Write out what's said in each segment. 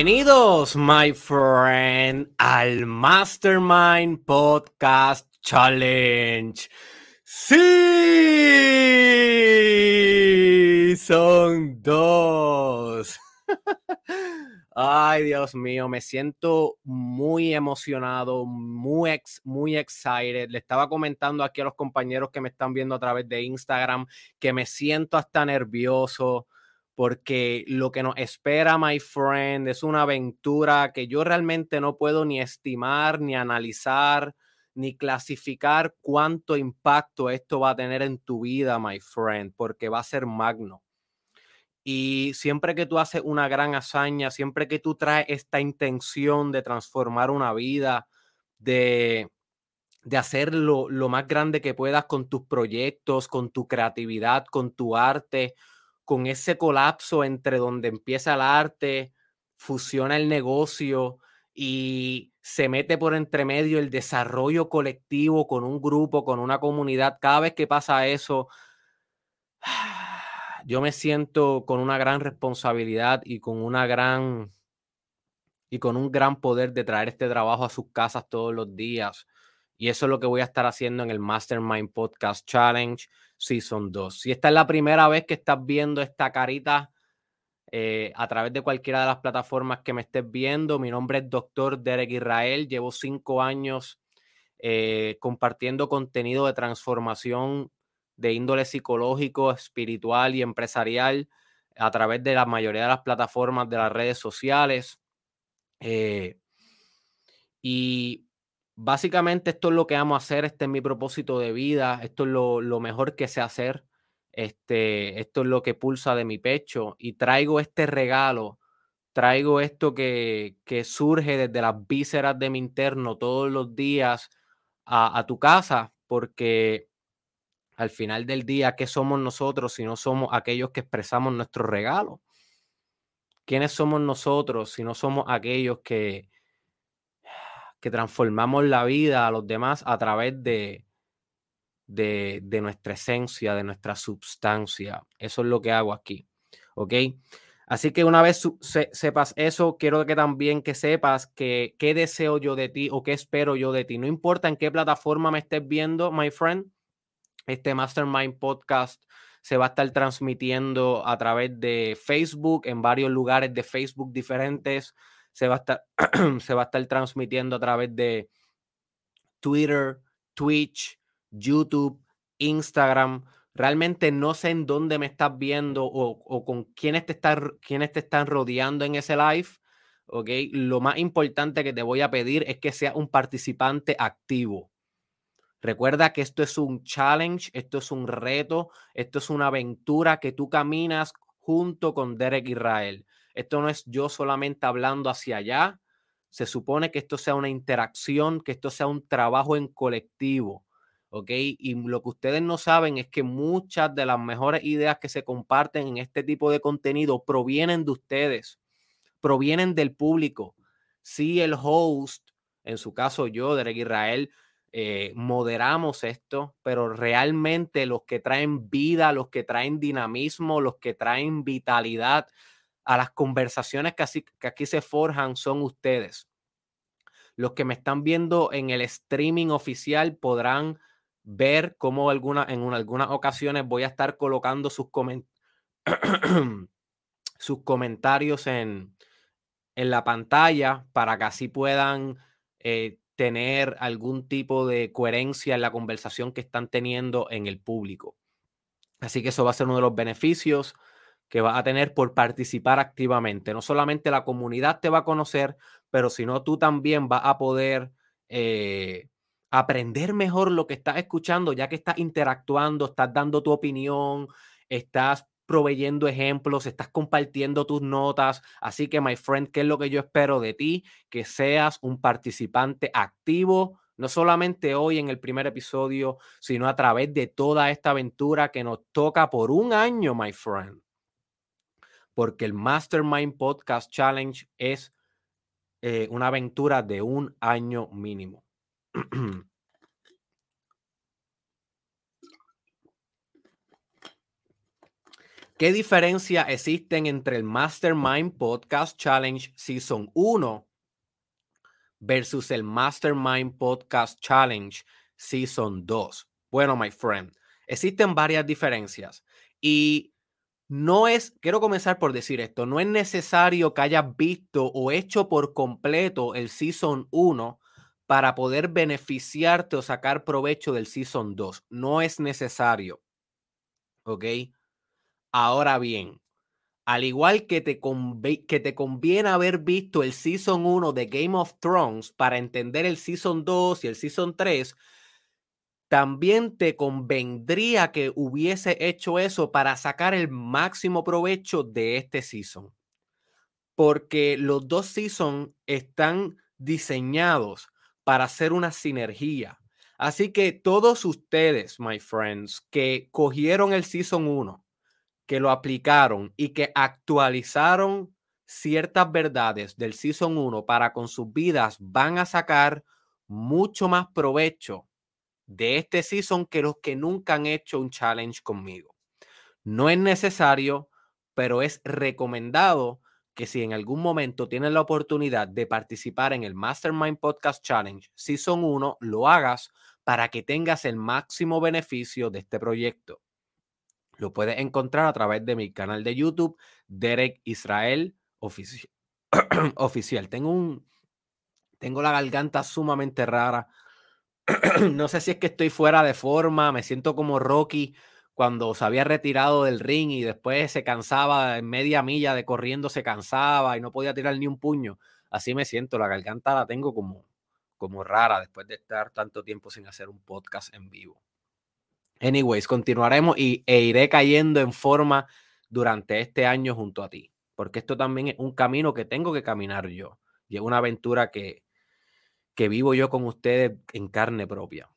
Bienvenidos, my friend, al Mastermind Podcast Challenge. Sí, son dos. Ay, Dios mío, me siento muy emocionado, muy, ex, muy excited. Le estaba comentando aquí a los compañeros que me están viendo a través de Instagram que me siento hasta nervioso porque lo que nos espera, my friend, es una aventura que yo realmente no puedo ni estimar, ni analizar, ni clasificar cuánto impacto esto va a tener en tu vida, my friend, porque va a ser magno. Y siempre que tú haces una gran hazaña, siempre que tú traes esta intención de transformar una vida, de, de hacer lo, lo más grande que puedas con tus proyectos, con tu creatividad, con tu arte, con ese colapso entre donde empieza el arte, fusiona el negocio y se mete por entre medio el desarrollo colectivo con un grupo, con una comunidad. Cada vez que pasa eso, yo me siento con una gran responsabilidad y con una gran y con un gran poder de traer este trabajo a sus casas todos los días. Y eso es lo que voy a estar haciendo en el Mastermind Podcast Challenge Season 2. Si esta es la primera vez que estás viendo esta carita eh, a través de cualquiera de las plataformas que me estés viendo, mi nombre es Dr. Derek Israel. Llevo cinco años eh, compartiendo contenido de transformación de índole psicológico, espiritual y empresarial a través de la mayoría de las plataformas de las redes sociales. Eh, y básicamente esto es lo que amo hacer, este es mi propósito de vida, esto es lo, mejor que sé hacer, este, esto es lo que pulsa de mi pecho y traigo este regalo, traigo esto que, surge desde las vísceras de mi interno todos los días a, a tu casa, porque al final del día, ¿qué somos nosotros si no somos aquellos que expresamos nuestro regalo? ¿Quiénes somos nosotros si no somos aquellos que, que transformamos la vida a los demás a través de, de, nuestra esencia, de nuestra substancia. Eso es lo que hago aquí. ¿Ok? Así que una vez sepas eso, quiero que también que sepas que qué deseo yo de ti o qué espero yo de ti. No importa en qué plataforma me estés viendo, my friend, este Mastermind Podcast se va a estar transmitiendo a través de Facebook, en varios lugares de Facebook diferentes se va a estar, se va a estar transmitiendo a través de Twitter, Twitch, YouTube, Instagram. Realmente no sé en dónde me estás viendo o, con quiénes te, están, quiénes te están rodeando en ese live. ¿ok? Lo más importante que te voy a pedir es que seas un participante activo. Recuerda que esto es un challenge, esto es un reto, esto es una aventura que tú caminas junto con Derek Israel. Esto no es yo solamente hablando hacia allá. Se supone que esto sea una interacción, que esto sea un trabajo en colectivo. ¿Ok? Y lo que ustedes no saben es que muchas de las mejores ideas que se comparten en este tipo de contenido provienen de ustedes, provienen del público. Si el host, en su caso yo, Derek Israel, eh, moderamos esto, pero realmente los que traen vida, los que traen dinamismo, los que traen vitalidad, a las conversaciones que, que aquí se forjan son ustedes. Los que me están viendo en el streaming oficial podrán ver cómo alguna, en algunas ocasiones voy a estar colocando sus, sus comentarios en, en, la pantalla para que así puedan eh, tener algún tipo de coherencia en la conversación que están teniendo en el público. Así que eso va a ser uno de los beneficios que vas a tener por participar activamente. No solamente la comunidad te va a conocer, pero sino tú también vas a poder eh, aprender mejor lo que estás escuchando, ya que estás interactuando, estás dando tu opinión, estás proveyendo ejemplos, estás compartiendo tus notas. Así que, my friend, ¿qué es lo que yo espero de ti? Que seas un participante activo, no solamente hoy en el primer episodio, sino a través de toda esta aventura que nos toca por un año, my friend porque el Mastermind Podcast Challenge es eh, una aventura de un año mínimo. ¿Qué diferencia existen entre el Mastermind Podcast Challenge Season 1 versus el Mastermind Podcast Challenge Season 2? Bueno, my friend, existen varias diferencias y no es, quiero comenzar por decir esto, no es necesario que hayas visto o hecho por completo el Season 1 para poder beneficiarte o sacar provecho del Season 2. No es necesario. ¿Ok? Ahora bien, al igual que te, que te conviene haber visto el Season 1 de Game of Thrones para entender el Season 2 y el Season 3, también te convendría que hubiese hecho eso para sacar el máximo provecho de este season. Porque los dos seasons están diseñados para hacer una sinergia. Así que todos ustedes, my friends, que cogieron el season 1, que lo aplicaron y que actualizaron ciertas verdades del season 1 para con sus vidas, van a sacar mucho más provecho de este season que los que nunca han hecho un challenge conmigo. No es necesario, pero es recomendado que si en algún momento tienes la oportunidad de participar en el Mastermind Podcast Challenge Season 1, lo hagas para que tengas el máximo beneficio de este proyecto. Lo puedes encontrar a través de mi canal de YouTube, Derek Israel Oficial. Tengo un tengo la garganta sumamente rara no sé si es que estoy fuera de forma, me siento como Rocky cuando se había retirado del ring y después se cansaba en media milla de corriendo, se cansaba y no podía tirar ni un puño. Así me siento, la garganta la tengo como, como rara después de estar tanto tiempo sin hacer un podcast en vivo. Anyways, continuaremos y, e iré cayendo en forma durante este año junto a ti, porque esto también es un camino que tengo que caminar yo y es una aventura que, que vivo yo con ustedes en carne propia.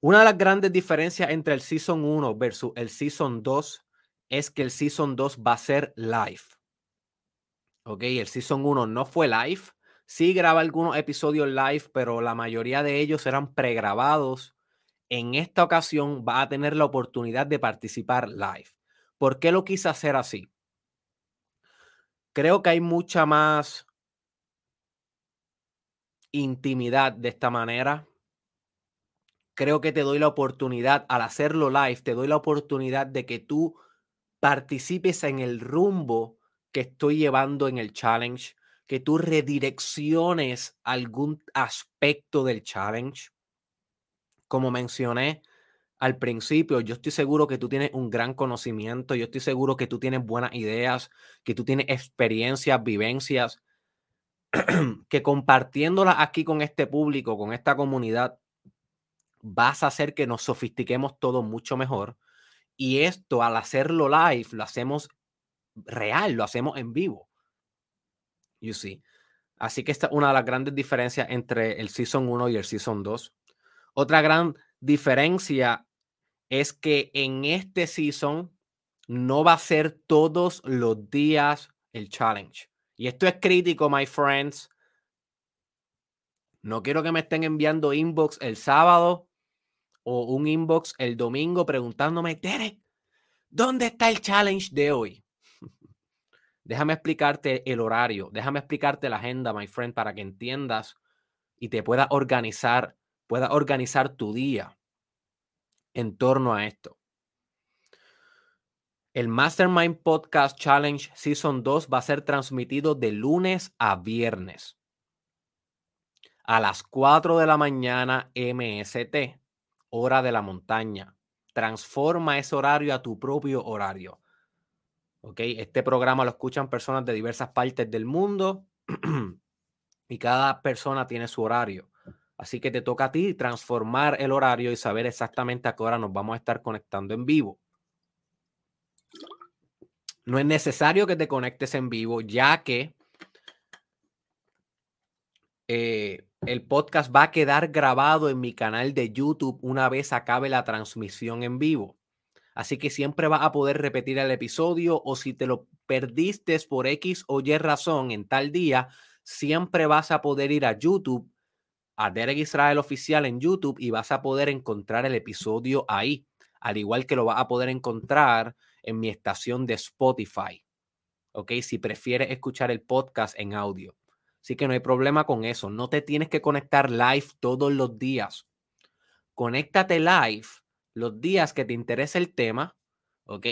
Una de las grandes diferencias entre el Season 1 versus el Season 2 es que el Season 2 va a ser live. Ok, el Season 1 no fue live. Sí graba algunos episodios live, pero la mayoría de ellos eran pregrabados. En esta ocasión va a tener la oportunidad de participar live. ¿Por qué lo quise hacer así? Creo que hay mucha más intimidad de esta manera. Creo que te doy la oportunidad, al hacerlo live, te doy la oportunidad de que tú participes en el rumbo que estoy llevando en el challenge, que tú redirecciones algún aspecto del challenge. Como mencioné al principio, yo estoy seguro que tú tienes un gran conocimiento, yo estoy seguro que tú tienes buenas ideas, que tú tienes experiencias, vivencias, que compartiéndola aquí con este público, con esta comunidad, vas a hacer que nos sofistiquemos todo mucho mejor. Y esto, al hacerlo live, lo hacemos real, lo hacemos en vivo. You see. Así que esta es una de las grandes diferencias entre el Season 1 y el Season 2. Otra gran diferencia es que en este Season no va a ser todos los días el challenge. Y esto es crítico, my friends. No quiero que me estén enviando inbox el sábado o un inbox el domingo preguntándome, Derek, ¿dónde está el challenge de hoy? déjame explicarte el horario, déjame explicarte la agenda, my friend, para que entiendas y te puedas organizar, puedas organizar tu día en torno a esto. El Mastermind Podcast Challenge Season 2 va a ser transmitido de lunes a viernes a las 4 de la mañana MST, hora de la montaña. Transforma ese horario a tu propio horario. ¿Ok? Este programa lo escuchan personas de diversas partes del mundo y cada persona tiene su horario. Así que te toca a ti transformar el horario y saber exactamente a qué hora nos vamos a estar conectando en vivo. No es necesario que te conectes en vivo, ya que eh, el podcast va a quedar grabado en mi canal de YouTube una vez acabe la transmisión en vivo. Así que siempre vas a poder repetir el episodio o si te lo perdiste por X o Y razón en tal día, siempre vas a poder ir a YouTube, a Derek Israel Oficial en YouTube y vas a poder encontrar el episodio ahí. al igual que lo vas a poder encontrar en mi estación de Spotify. ¿Ok? Si prefieres escuchar el podcast en audio. Así que no hay problema con eso. No te tienes que conectar live todos los días. Conéctate live los días que te interesa el tema, ¿ok?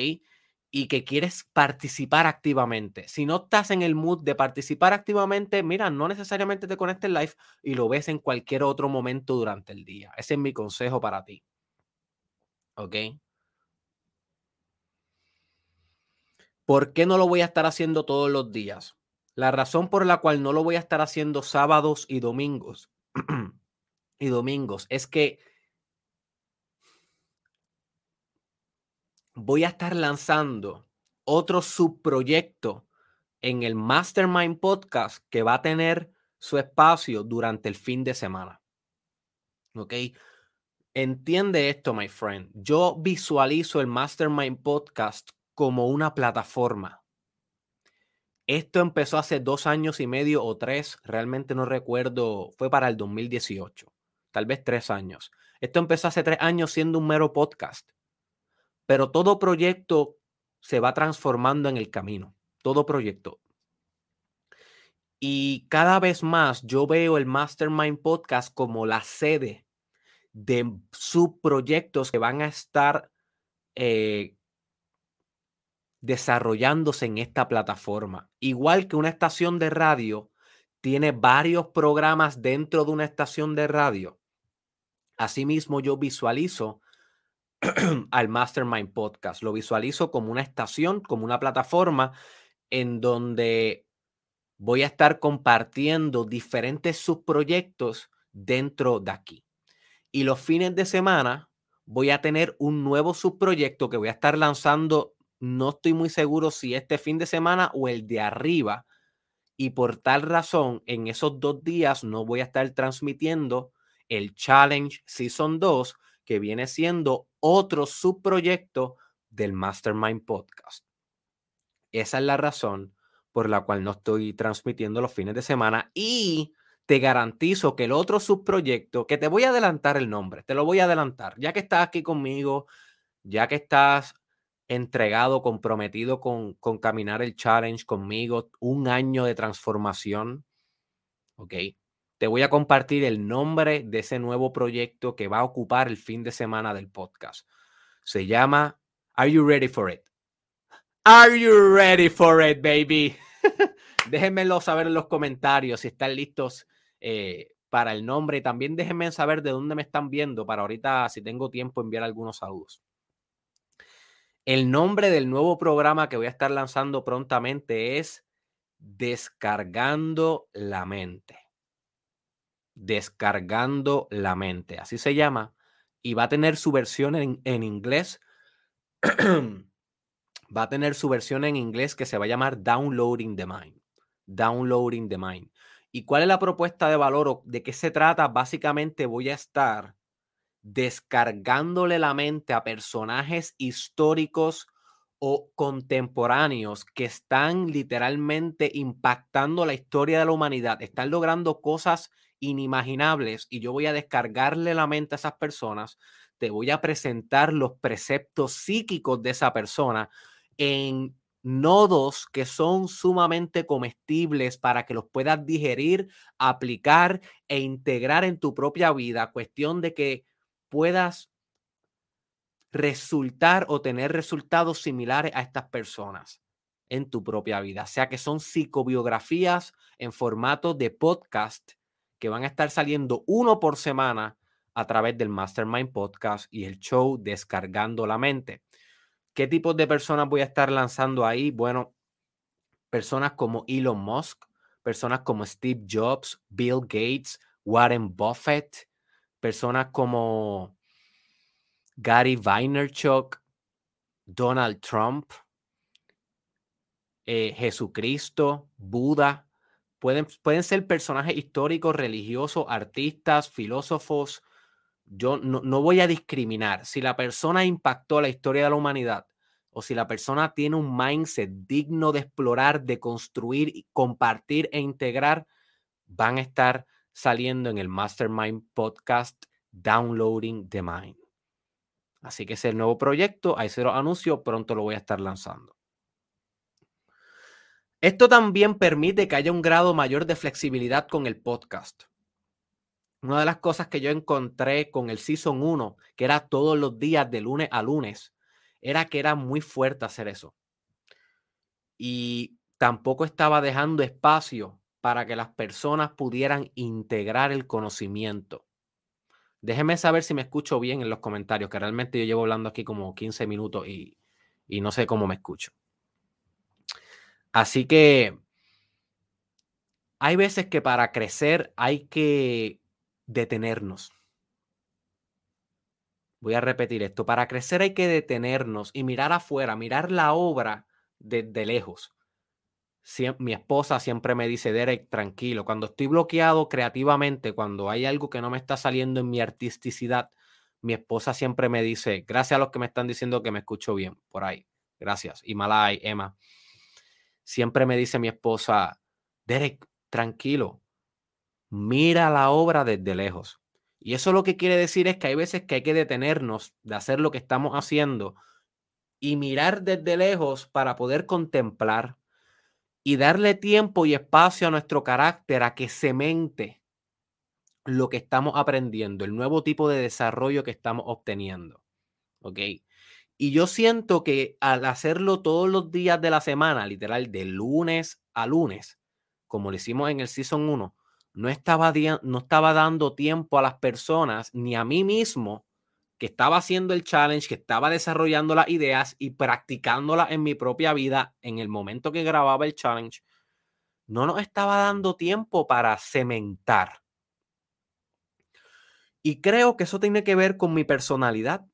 Y que quieres participar activamente. Si no estás en el mood de participar activamente, mira, no necesariamente te conectes live y lo ves en cualquier otro momento durante el día. Ese es mi consejo para ti. ¿Ok? ¿Por qué no lo voy a estar haciendo todos los días? La razón por la cual no lo voy a estar haciendo sábados y domingos y domingos es que voy a estar lanzando otro subproyecto en el Mastermind Podcast que va a tener su espacio durante el fin de semana. ¿Ok? Entiende esto, my friend. Yo visualizo el Mastermind Podcast como una plataforma. Esto empezó hace dos años y medio o tres, realmente no recuerdo, fue para el 2018, tal vez tres años. Esto empezó hace tres años siendo un mero podcast. Pero todo proyecto se va transformando en el camino, todo proyecto. Y cada vez más yo veo el Mastermind Podcast como la sede de subproyectos que van a estar eh, desarrollándose en esta plataforma. Igual que una estación de radio tiene varios programas dentro de una estación de radio. Asimismo, yo visualizo al Mastermind Podcast. Lo visualizo como una estación, como una plataforma en donde voy a estar compartiendo diferentes subproyectos dentro de aquí. Y los fines de semana voy a tener un nuevo subproyecto que voy a estar lanzando. No estoy muy seguro si este fin de semana o el de arriba. Y por tal razón, en esos dos días no voy a estar transmitiendo el Challenge Season 2, que viene siendo otro subproyecto del Mastermind Podcast. Esa es la razón por la cual no estoy transmitiendo los fines de semana y te garantizo que el otro subproyecto, que te voy a adelantar el nombre, te lo voy a adelantar, ya que estás aquí conmigo, ya que estás entregado, comprometido con, caminar el challenge conmigo, un año de transformación, ¿ok? te voy a compartir el nombre de ese nuevo proyecto que va a ocupar el fin de semana del podcast. Se llama Are You Ready for It? Are you ready for it, baby? déjenmelo saber en los comentarios si están listos eh, para el nombre. También déjenme saber de dónde me están viendo para ahorita, si tengo tiempo, enviar algunos saludos. El nombre del nuevo programa que voy a estar lanzando prontamente es Descargando la Mente descargando la mente, así se llama, y va a tener su versión en, en inglés. va a tener su versión en inglés que se va a llamar Downloading the Mind. Downloading the Mind. ¿Y cuál es la propuesta de valor o de qué se trata? Básicamente voy a estar descargándole la mente a personajes históricos o contemporáneos que están literalmente impactando la historia de la humanidad, están logrando cosas inimaginables y yo voy a descargarle la mente a esas personas, te voy a presentar los preceptos psíquicos de esa persona en nodos que son sumamente comestibles para que los puedas digerir, aplicar e integrar en tu propia vida. Cuestión de que puedas resultar o tener resultados similares a estas personas en tu propia vida. O sea que son psicobiografías en formato de podcast que van a estar saliendo uno por semana a través del Mastermind Podcast y el show Descargando la Mente. ¿Qué tipos de personas voy a estar lanzando ahí? Bueno, personas como Elon Musk, personas como Steve Jobs, Bill Gates, Warren Buffett, personas como Gary Vaynerchuk, Donald Trump, eh, Jesucristo, Buda, Pueden, ser personajes históricos, religiosos, artistas, filósofos. Yo no, voy a discriminar. Si la persona impactó la historia de la humanidad o si la persona tiene un mindset digno de explorar, de construir, compartir e integrar, van a estar saliendo en el Mastermind Podcast Downloading the Mind. Así que ese nuevo proyecto, ahí se lo anuncio, pronto lo voy a estar lanzando. Esto también permite que haya un grado mayor de flexibilidad con el podcast. Una de las cosas que yo encontré con el Season 1, que era todos los días de lunes a lunes, era que era muy fuerte hacer eso. Y tampoco estaba dejando espacio para que las personas pudieran integrar el conocimiento. Déjenme saber si me escucho bien en los comentarios, que realmente yo llevo hablando aquí como 15 minutos y, y no sé cómo me escucho. Así que hay veces que para crecer hay que detenernos. Voy a repetir esto. Para crecer hay que detenernos y mirar afuera, mirar la obra desde lejos mi esposa siempre me dice, Derek, tranquilo, cuando estoy bloqueado creativamente, cuando hay algo que no me está saliendo en mi artisticidad, mi esposa siempre me dice, gracias a los que me están diciendo que me escucho bien, por ahí, gracias. Y Malay, Emma, siempre me dice mi esposa, Derek, tranquilo, mira la obra desde lejos. Y eso lo que quiere decir es que hay veces que hay que detenernos de hacer lo que estamos haciendo y mirar desde lejos para poder contemplar y darle tiempo y espacio a nuestro carácter a que semente lo que estamos aprendiendo, el nuevo tipo de desarrollo que estamos obteniendo. ¿Ok? Y yo siento que al hacerlo todos los días de la semana, literal, de lunes a lunes, como lo hicimos en el Season 1, no estaba, no estaba dando tiempo a las personas ni a mí mismo que estaba haciendo el challenge, que estaba desarrollando las ideas y practicándolas en mi propia vida en el momento que grababa el challenge, no nos estaba dando tiempo para cementar. Y creo que eso tiene que ver con mi personalidad.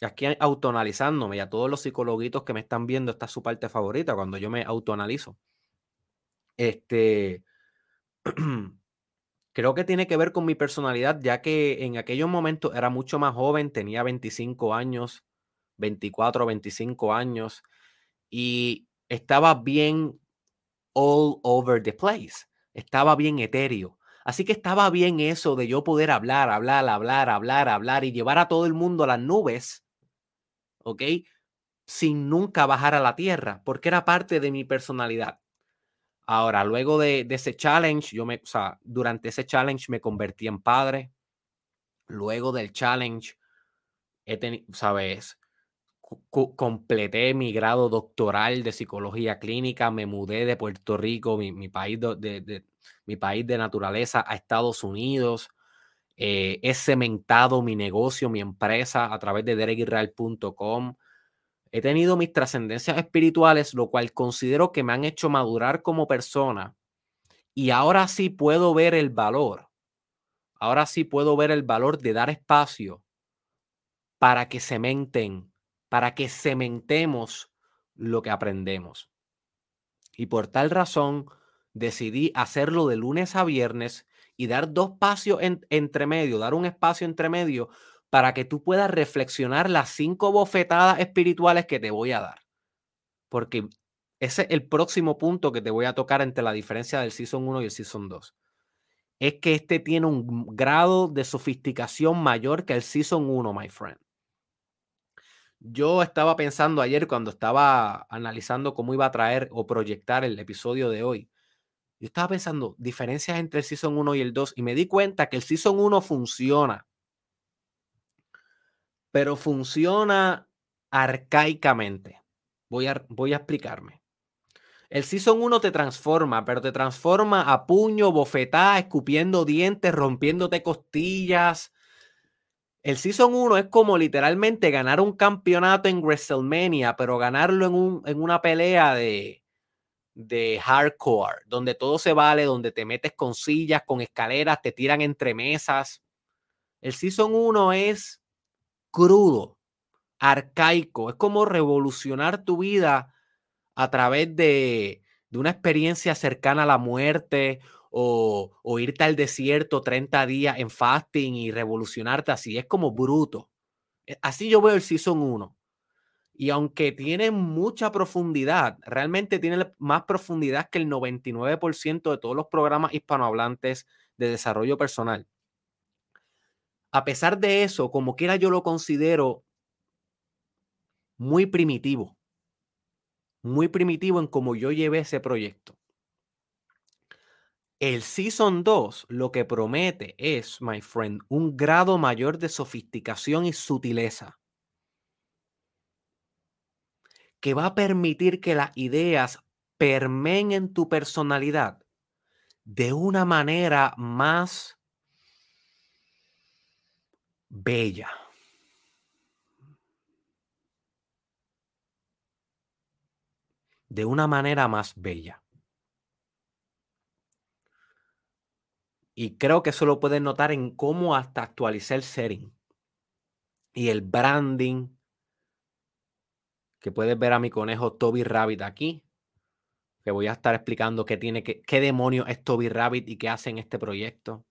Aquí autoanalizándome y a todos los psicologuitos que me están viendo, esta es su parte favorita cuando yo me autoanalizo. Este, Creo que tiene que ver con mi personalidad, ya que en aquellos momentos era mucho más joven, tenía 25 años, 24, 25 años, y estaba bien all over the place, estaba bien etéreo. Así que estaba bien eso de yo poder hablar, hablar, hablar, hablar, hablar y llevar a todo el mundo a las nubes, ¿ok? Sin nunca bajar a la tierra, porque era parte de mi personalidad. Ahora, luego de, ese challenge, yo me, o sea, durante ese challenge me convertí en padre. Luego del challenge, he tenido, sabes, completé mi grado doctoral de psicología clínica, me mudé de Puerto Rico, mi, país, de, mi país de naturaleza, a Estados Unidos. Eh, he cementado mi negocio, mi empresa a través de derekisrael.com. He tenido mis trascendencias espirituales, lo cual considero que me han hecho madurar como persona. Y ahora sí puedo ver el valor. Ahora sí puedo ver el valor de dar espacio para que cementen, para que cementemos lo que aprendemos. Y por tal razón decidí hacerlo de lunes a viernes y dar dos espacios entre medio, dar un espacio entre medio para que tú puedas reflexionar las cinco bofetadas espirituales que te voy a dar. Porque ese es el próximo punto que te voy a tocar entre la diferencia del Season 1 y el Season 2. Es que este tiene un grado de sofisticación mayor que el Season 1, my friend. Yo estaba pensando ayer cuando estaba analizando cómo iba a traer o proyectar el episodio de hoy. Yo estaba pensando diferencias entre el Season 1 y el 2 y me di cuenta que el Season 1 funciona pero funciona arcaicamente. Voy a, voy a explicarme. El Season 1 te transforma, pero te transforma a puño, bofetada, escupiendo dientes, rompiéndote costillas. El Season 1 es como literalmente ganar un campeonato en WrestleMania, pero ganarlo en, un, en una pelea de, de hardcore, donde todo se vale, donde te metes con sillas, con escaleras, te tiran entre mesas. El Season 1 es crudo, arcaico. Es como revolucionar tu vida a través de, una experiencia cercana a la muerte o, irte al desierto 30 días en fasting y revolucionarte así. Es como bruto. E, así yo veo el Season 1. Y aunque tiene mucha profundidad, realmente tiene más profundidad que el 99% de todos los programas hispanohablantes de desarrollo personal a pesar de eso, como quiera yo lo considero muy primitivo. Muy primitivo en cómo yo llevé ese proyecto. El Season 2 lo que promete es, my friend, un grado mayor de sofisticación y sutileza que va a permitir que las ideas permeen en tu personalidad de una manera más bella. De una manera más bella. Y creo que eso lo pueden notar en cómo hasta actualizar el setting y el branding. Que puedes ver a mi conejo Toby Rabbit aquí. Que voy a estar explicando qué tiene que, qué demonio es Toby Rabbit y qué hace en este proyecto.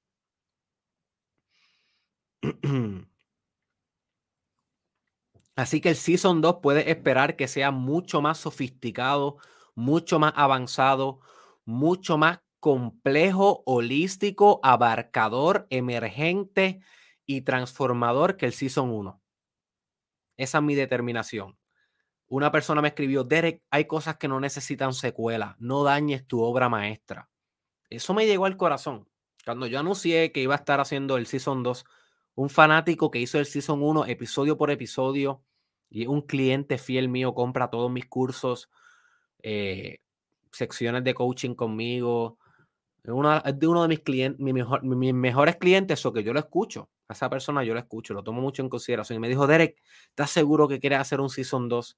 Así que el Season 2 puede esperar que sea mucho más sofisticado, mucho más avanzado, mucho más complejo, holístico, abarcador, emergente y transformador que el Season 1. Esa es mi determinación. Una persona me escribió, Derek, hay cosas que no necesitan secuela, no dañes tu obra maestra. Eso me llegó al corazón. Cuando yo anuncié que iba a estar haciendo el Season 2, un fanático que hizo el Season 1 episodio por episodio y un cliente fiel mío compra todos mis cursos, eh, secciones de coaching conmigo, es de uno de mis clientes, mi mejor, mis mejores clientes, o que yo lo escucho. A esa persona yo lo escucho, lo tomo mucho en consideración. Y me dijo, Derek, ¿estás seguro que quieres hacer un Season 2?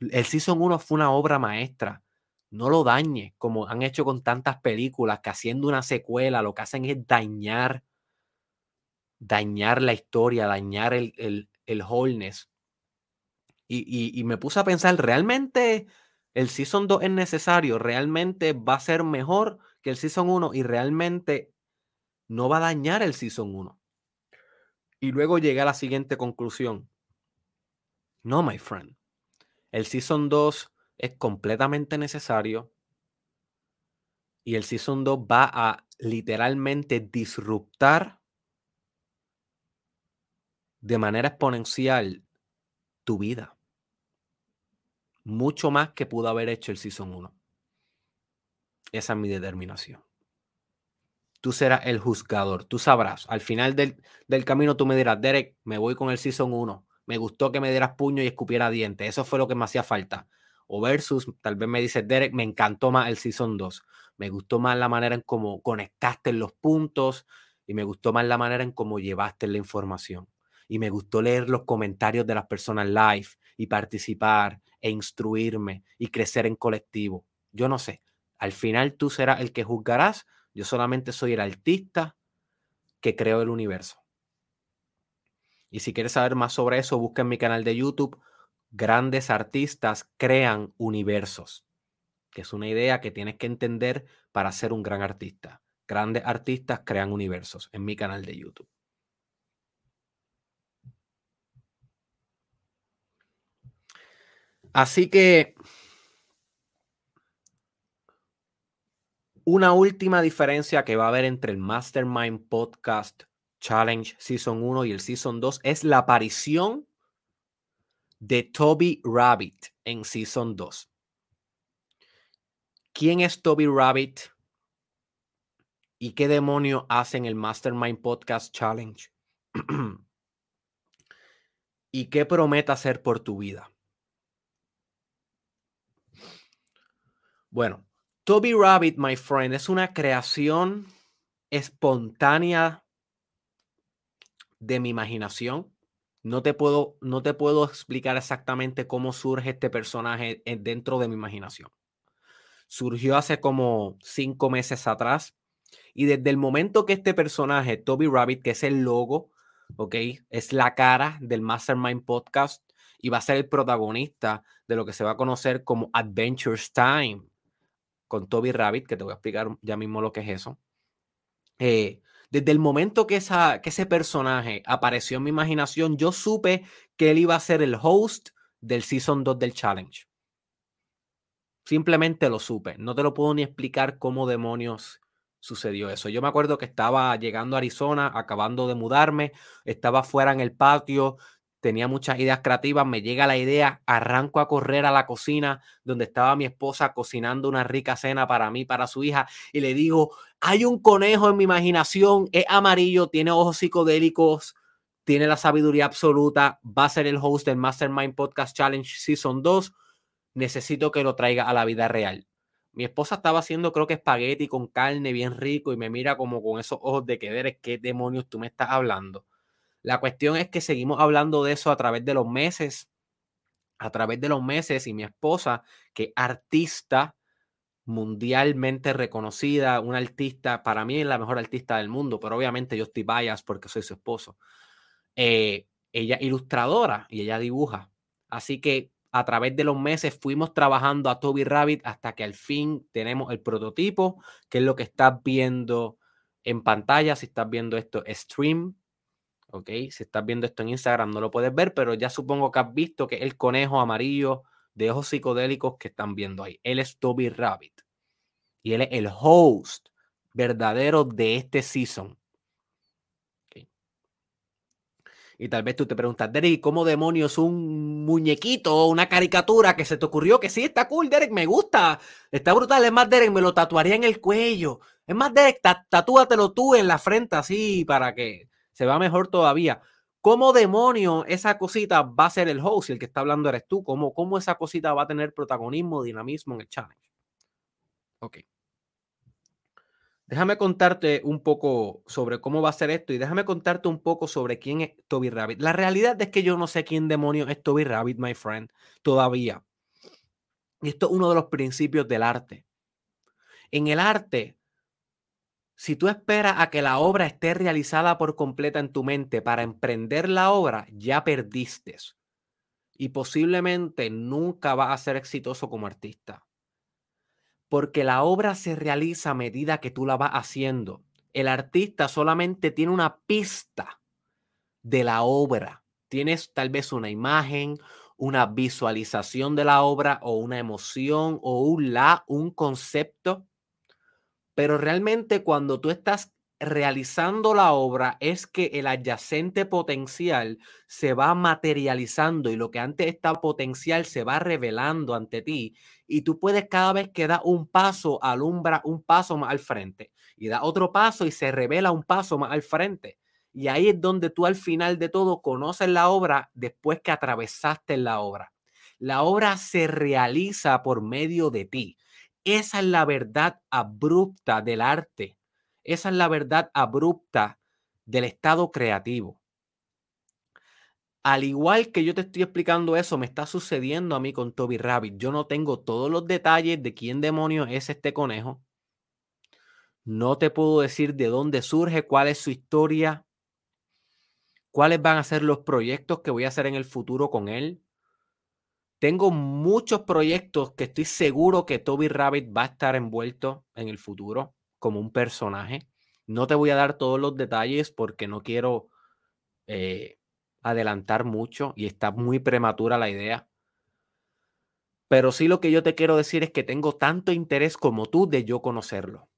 El Season 1 fue una obra maestra. No lo dañe, como han hecho con tantas películas, que haciendo una secuela lo que hacen es dañar, dañar la historia, dañar el, el, el wholeness. Y, y me puse a pensar, ¿realmente el Season 2 es necesario? ¿Realmente va a ser mejor? que el Season 1 y realmente no va a dañar el Season 1. Y luego llega a la siguiente conclusión. No, my friend. El Season 2 es completamente necesario y el Season 2 va a literalmente disruptar de manera exponencial tu vida. Mucho más que pudo haber hecho el Season 1. Esa es mi determinación. Tú serás el juzgador, tú sabrás. Al final del, camino tú me dirás, Derek, me voy con el Season 1. Me gustó que me dieras puño y escupiera dientes. Eso fue lo que me hacía falta. O versus, tal vez me dices, Derek, me encantó más el Season 2. Me gustó más la manera en cómo conectaste los puntos y me gustó más la manera en cómo llevaste la información. Y me gustó leer los comentarios de las personas live y participar e instruirme y crecer en colectivo. Yo no sé, al final tú serás el que juzgarás. Yo solamente soy el artista que creo el universo. Y si quieres saber más sobre eso, busca en mi canal de YouTube. Grandes artistas crean universos, que es una idea que tienes que entender para ser un gran artista. Grandes artistas crean universos en mi canal de YouTube. Así que Una última diferencia que va a haber entre el Mastermind Podcast Challenge Season 1 y el Season 2 es la aparición de Toby Rabbit en Season 2. ¿Quién es Toby Rabbit? ¿Y qué demonio hace en el Mastermind Podcast Challenge? ¿Y qué promete hacer por tu vida? Bueno, Toby Rabbit, my friend, es una creación espontánea de mi imaginación. No te puedo, no te puedo explicar exactamente cómo surge este personaje eh, dentro de mi imaginación. Surgió hace como cinco meses atrás y desde el momento que este personaje, Toby Rabbit, que es el logo, ¿ok? Es la cara del Mastermind Podcast y va a ser el protagonista de lo que se va a conocer como Adventures Time con Toby Rabbit, que te voy a explicar ya mismo lo que es eso. Eh, desde el momento que, esa, que ese personaje apareció en mi imaginación, yo supe que él iba a ser el host del Season 2 del Challenge. Simplemente lo supe. No te lo puedo ni explicar cómo demonios sucedió eso. Yo me acuerdo que estaba llegando a Arizona, acabando de mudarme, estaba fuera en el patio, tenía muchas ideas creativas, me llega la idea, arranco a correr a la cocina donde estaba mi esposa cocinando una rica cena para mí, para su hija, y le digo, hay un conejo en mi imaginación, es amarillo, tiene ojos psicodélicos, tiene la sabiduría absoluta, va a ser el host del Mastermind Podcast Challenge Season 2, necesito que lo traiga a la vida real. Mi esposa estaba haciendo, creo que espagueti con carne bien rico y me mira como con esos ojos de que eres, ¿qué demonios tú me estás hablando? La cuestión es que seguimos hablando de eso a través de los meses, a través de los meses y mi esposa, que artista mundialmente reconocida, una artista, para mí es la mejor artista del mundo, pero obviamente yo estoy bias porque soy su esposo. Eh, ella ilustradora y ella dibuja. Así que a través de los meses fuimos trabajando a Toby Rabbit hasta que al fin tenemos el prototipo, que es lo que estás viendo en pantalla. Si estás viendo esto, stream, ¿ok? Si estás viendo esto en Instagram no lo puedes ver, pero ya supongo que has visto que el conejo amarillo de ojos psicodélicos que están viendo ahí. Él es Toby Rabbit y él es el host verdadero de este season. Y tal vez tú te preguntas, Derek, ¿cómo demonios un muñequito o una caricatura que se te ocurrió? Que sí, está cool, Derek, me gusta. Está brutal. Es más, Derek, me lo tatuaría en el cuello. Es más, Derek, tatúatelo tú en la frente así para que se va mejor todavía. ¿Cómo demonio esa cosita va a ser el host y el que está hablando eres tú? ¿Cómo, ¿Cómo esa cosita va a tener protagonismo, dinamismo en el challenge? Ok. Déjame contarte un poco sobre cómo va a ser esto y déjame contarte un poco sobre quién es Toby Rabbit. La realidad es que yo no sé quién demonio es Toby Rabbit, my friend, todavía. Y esto es uno de los principios del arte. En el arte, si tú esperas a que la obra esté realizada por completa en tu mente para emprender la obra, ya perdiste. Y posiblemente nunca vas a ser exitoso como artista. Porque la obra se realiza a medida que tú la vas haciendo. El artista solamente tiene una pista de la obra. Tienes tal vez una imagen, una visualización de la obra o una emoción o un la, un concepto pero realmente cuando tú estás realizando la obra es que el adyacente potencial se va materializando y lo que antes estaba potencial se va revelando ante ti y tú puedes cada vez que da un paso alumbra un paso más al frente y da otro paso y se revela un paso más al frente. Y ahí es donde tú al final de todo conoces la obra después que atravesaste la obra. La obra se realiza por medio de ti. Esa es la verdad abrupta del arte. Esa es la verdad abrupta del estado creativo. Al igual que yo te estoy explicando eso, me está sucediendo a mí con Toby Rabbit. Yo no tengo todos los detalles de quién demonio es este conejo. No te puedo decir de dónde surge, cuál es su historia, cuáles van a ser los proyectos que voy a hacer en el futuro con él. Tengo muchos proyectos que estoy seguro que Toby Rabbit va a estar envuelto en el futuro como un personaje. No te voy a dar todos los detalles porque no quiero eh, adelantar mucho y está muy prematura la idea. Pero sí lo que yo te quiero decir es que tengo tanto interés como tú de yo conocerlo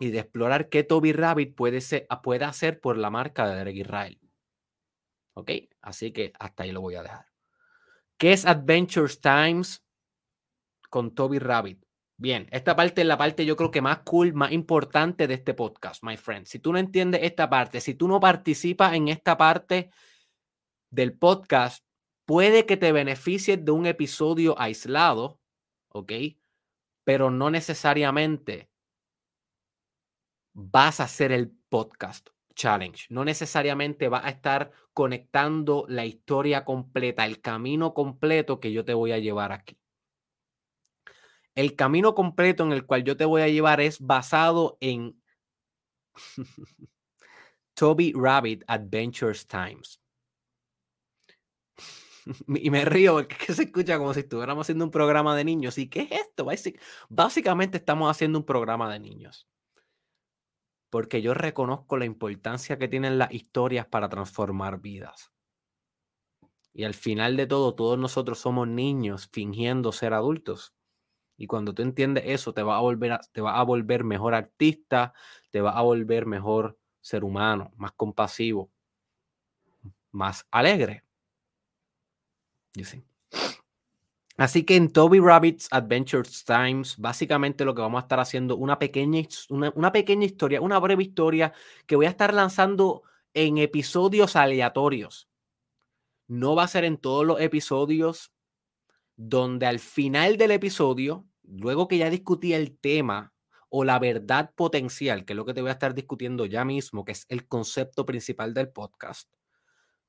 y de explorar qué Toby Rabbit puede, ser, puede hacer por la marca de Derek Israel. ¿Ok? Así que hasta ahí lo voy a dejar. ¿Qué es Adventures Times con Toby Rabbit? Bien, esta parte es la parte yo creo que más cool, más importante de este podcast, my friend. Si tú no entiendes esta parte, si tú no participas en esta parte del podcast, puede que te beneficies de un episodio aislado, ¿ok? Pero no necesariamente vas a hacer el podcast challenge. No necesariamente va a estar conectando la historia completa, el camino completo que yo te voy a llevar aquí. El camino completo en el cual yo te voy a llevar es basado en Toby Rabbit Adventures Times. y me río porque se escucha como si estuviéramos haciendo un programa de niños. ¿Y qué es esto? Básicamente estamos haciendo un programa de niños porque yo reconozco la importancia que tienen las historias para transformar vidas. Y al final de todo, todos nosotros somos niños fingiendo ser adultos. Y cuando tú entiendes eso, te va a volver, te va a volver mejor artista, te va a volver mejor ser humano, más compasivo, más alegre, Así que en Toby Rabbit's Adventures Times, básicamente lo que vamos a estar haciendo una pequeña, una, pequeña historia, una breve historia que voy a estar lanzando en episodios aleatorios. No va a ser en todos los episodios donde al final del episodio, luego que ya discutí el tema o la verdad potencial, que es lo que te voy a estar discutiendo ya mismo, que es el concepto principal del podcast,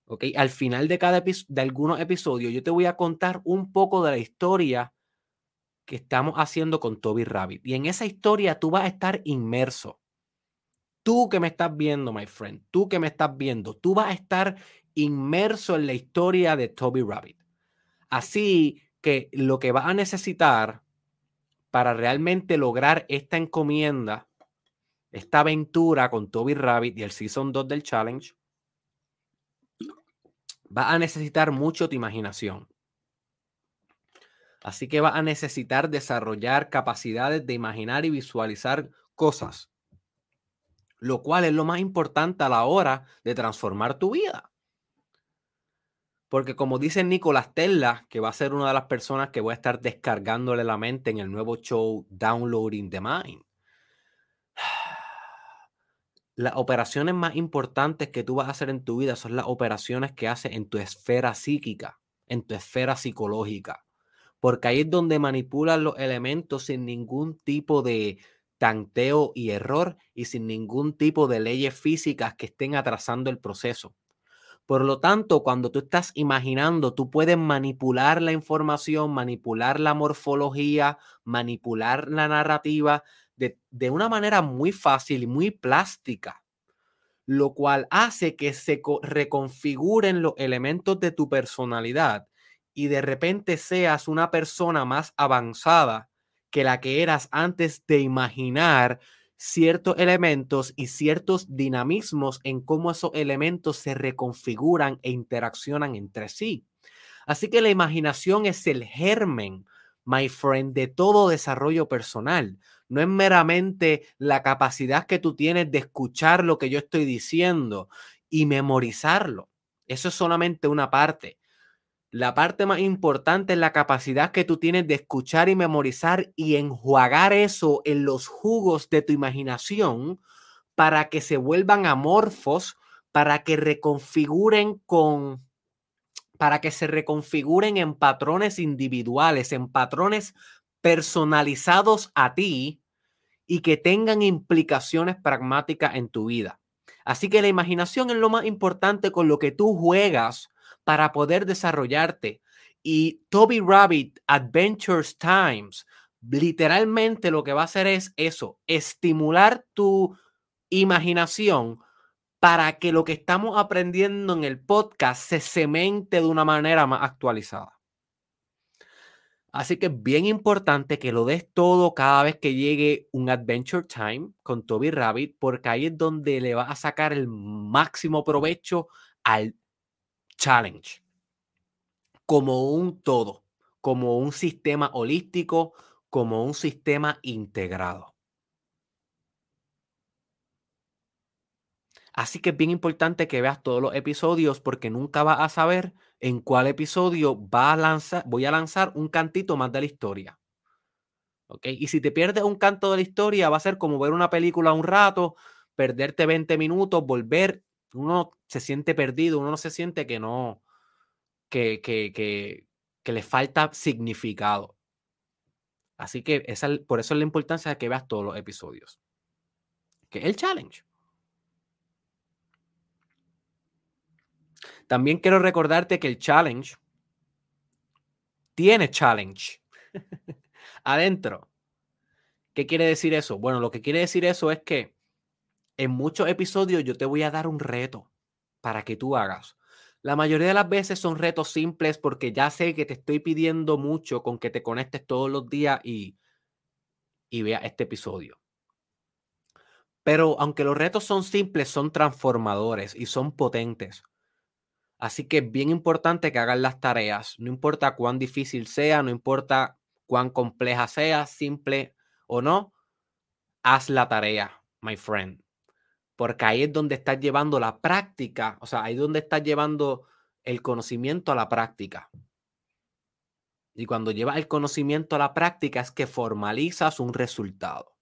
¿ok? Al final de cada de algunos episodios, yo te voy a contar un poco de la historia que estamos haciendo con Toby Rabbit. Y en esa historia tú vas a estar inmerso. Tú que me estás viendo, my friend, tú que me estás viendo, tú vas a estar inmerso en la historia de Toby Rabbit. Así que lo que vas a necesitar para realmente lograr esta encomienda, esta aventura con Toby Rabbit y el Season 2 del Challenge, va a necesitar mucho tu imaginación. Así que va a necesitar desarrollar capacidades de imaginar y visualizar cosas, lo cual es lo más importante a la hora de transformar tu vida. Porque como dice Nicolás Tesla, que va a ser una de las personas que voy a estar descargándole la mente en el nuevo show Downloading the Mind, las operaciones más importantes que tú vas a hacer en tu vida son las operaciones que haces en tu esfera psíquica, en tu esfera psicológica. Porque ahí es donde manipulas los elementos sin ningún tipo de tanteo y error y sin ningún tipo de leyes físicas que estén atrasando el proceso. Por lo tanto, cuando tú estás imaginando, tú puedes manipular la información, manipular la morfología, manipular la narrativa de, una manera muy fácil y muy plástica, lo cual hace que se reconfiguren los elementos de tu personalidad y de repente seas una persona más avanzada que la que eras antes de imaginar ciertos elementos y ciertos dinamismos en cómo esos elementos se reconfiguran e interaccionan entre sí. Así que la imaginación es el germen, my friend, de todo desarrollo personal no es meramente la capacidad que tú tienes de escuchar lo que yo estoy diciendo y memorizarlo. Eso es solamente una parte. La parte más importante es la capacidad que tú tienes de escuchar y memorizar y enjuagar eso en los jugos de tu imaginación para que se vuelvan amorfos, para que reconfiguren con para que se reconfiguren en patrones individuales, en patrones personalizados a ti y que tengan implicaciones pragmáticas en tu vida. Así que la imaginación es lo más importante con lo que tú juegas para poder desarrollarte. Y Toby Rabbit Adventures Times literalmente lo que va a hacer es eso, estimular tu imaginación para que lo que estamos aprendiendo en el podcast se cemente de una manera más actualizada. Así que es bien importante que lo des todo cada vez que llegue un Adventure Time con Toby Rabbit, porque ahí es donde le vas a sacar el máximo provecho al challenge. Como un todo, como un sistema holístico, como un sistema integrado. Así que es bien importante que veas todos los episodios porque nunca vas a saber en cuál episodio va a lanzar, voy a lanzar un cantito más de la historia. ¿Ok? Y si te pierdes un canto de la historia, va a ser como ver una película un rato, perderte 20 minutos, volver. Uno se siente perdido, uno no se siente que no, que, que, que, que le falta significado. Así que esa, por eso es la importancia de que veas todos los episodios. Que es el challenge. También quiero recordarte que el challenge tiene challenge adentro. ¿Qué quiere decir eso? Bueno, lo que quiere decir eso es que en muchos episodios yo te voy a dar un reto para que tú hagas. La mayoría de las veces son retos simples porque ya sé que te estoy pidiendo mucho con que te conectes todos los días y, y este episodio. Pero aunque los retos son simples, son transformadores y son potentes. Así que es bien importante que hagan las tareas, no importa cuán difícil sea, no importa cuán compleja sea, simple o no, haz la tarea, my friend. Porque ahí es donde estás llevando la práctica, o sea, ahí es donde estás llevando el conocimiento a la práctica. Y cuando llevas el conocimiento a la práctica es que formalizas un resultado.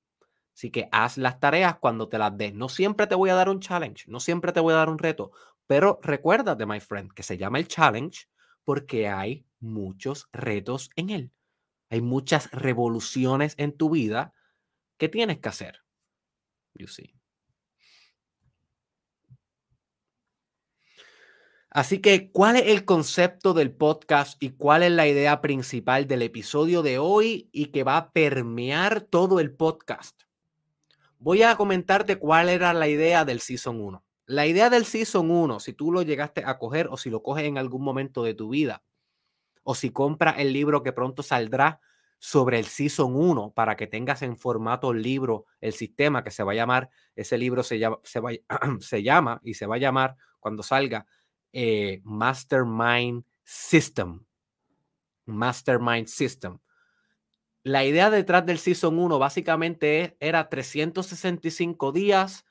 Así que haz las tareas cuando te las des. No siempre te voy a dar un challenge, no siempre te voy a dar un reto, pero recuérdate, my friend, que se llama el challenge porque hay muchos retos en él. Hay muchas revoluciones en tu vida que tienes que hacer. You see. Así que, ¿cuál es el concepto del podcast y cuál es la idea principal del episodio de hoy y que va a permear todo el podcast? Voy a comentarte cuál era la idea del Season 1. La idea del Season 1, si tú lo llegaste a coger o si lo coges en algún momento de tu vida, o si compras el libro que pronto saldrá sobre el Season 1 para que tengas en formato libro el sistema que se va a llamar, ese libro se llama, se, llama y se va a llamar cuando salga eh, Mastermind System. Mastermind System. La idea detrás del Season 1 básicamente era 365 días,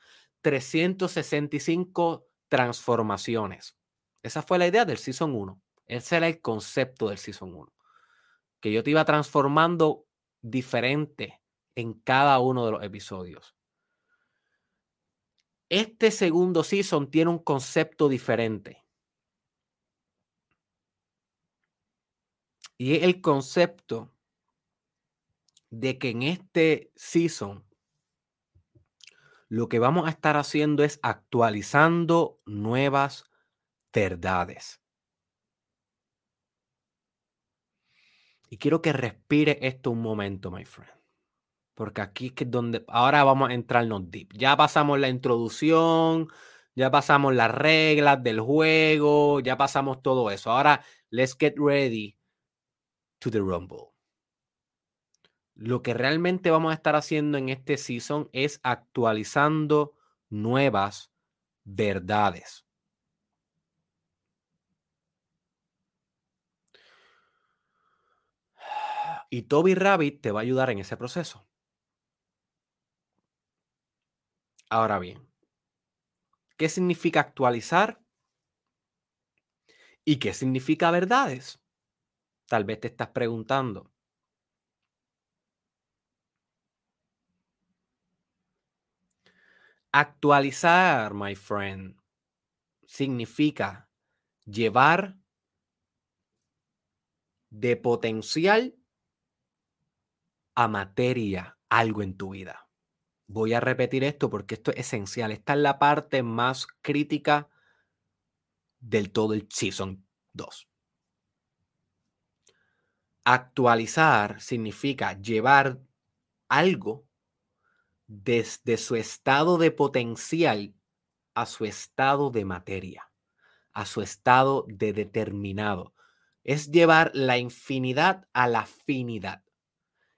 365 transformaciones. Esa fue la idea del Season 1. Ese era el concepto del Season 1. Que yo te iba transformando diferente en cada uno de los episodios. Este segundo season tiene un concepto diferente. Y es el concepto de que en este season lo que vamos a estar haciendo es actualizando nuevas verdades. Y quiero que respire esto un momento, my friend. Porque aquí es que donde ahora vamos a entrarnos deep. Ya pasamos la introducción, ya pasamos las reglas del juego, ya pasamos todo eso. Ahora, let's get ready to the Rumble. Lo que realmente vamos a estar haciendo en este season es actualizando nuevas verdades. Y Toby Rabbit te va a ayudar en ese proceso. Ahora bien, ¿qué significa actualizar? ¿Y qué significa verdades? Tal vez te estás preguntando. Actualizar, my friend, significa llevar de potencial a materia algo en tu vida. Voy a repetir esto porque esto es esencial. Esta es la parte más crítica del todo el Season 2. Actualizar significa llevar algo desde su estado de potencial a su estado de materia, a su estado de determinado. Es llevar la infinidad a la finidad.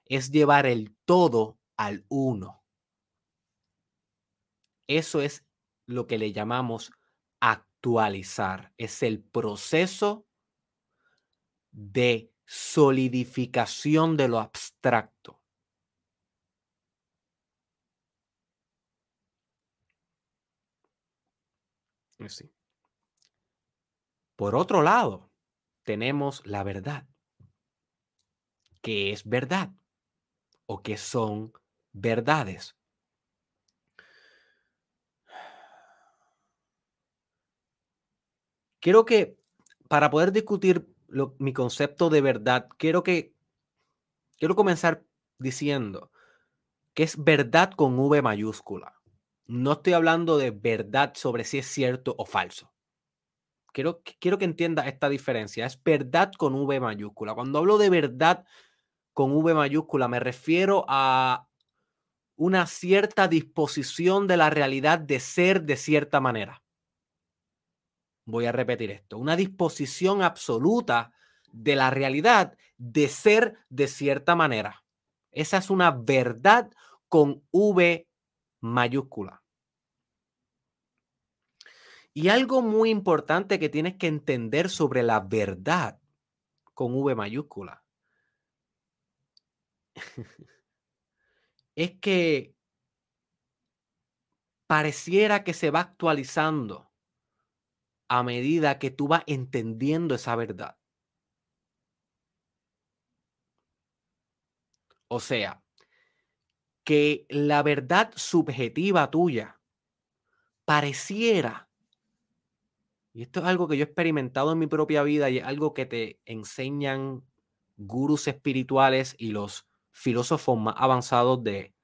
Es llevar el todo al uno. Eso es lo que le llamamos actualizar. Es el proceso de solidificación de lo abstracto. Sí. Por otro lado, tenemos la verdad. ¿Qué es verdad? ¿O qué son verdades? Quiero que, para poder discutir mi concepto de verdad, quiero que, quiero comenzar diciendo que es verdad con V mayúscula. No estoy hablando de verdad sobre si es cierto o falso. Quiero, quiero que entiendas esta diferencia. Es verdad con V mayúscula. Cuando hablo de verdad con V mayúscula, me refiero a una cierta disposición de la realidad de ser de cierta manera. Voy a repetir esto. Una disposición absoluta de la realidad de ser de cierta manera. Esa es una verdad con V mayúscula. Y algo muy importante que tienes que entender sobre la verdad con V mayúscula es que pareciera que se va actualizando a medida que tú vas entendiendo esa verdad. O sea, que la verdad subjetiva tuya pareciera, y esto es algo que yo he experimentado en mi propia vida y es algo que te enseñan gurús espirituales y los filósofos más avanzados de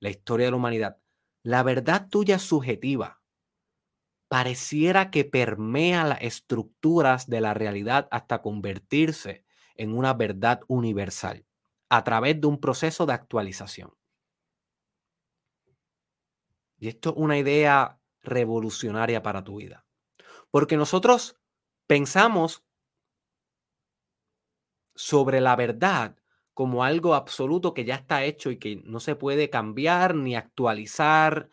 la historia de la humanidad. La verdad tuya subjetiva pareciera que permea las estructuras de la realidad hasta convertirse en una verdad universal a través de un proceso de actualización. Y esto es una idea revolucionaria para tu vida. Porque nosotros pensamos sobre la verdad como algo absoluto que ya está hecho y que no se puede cambiar, ni actualizar,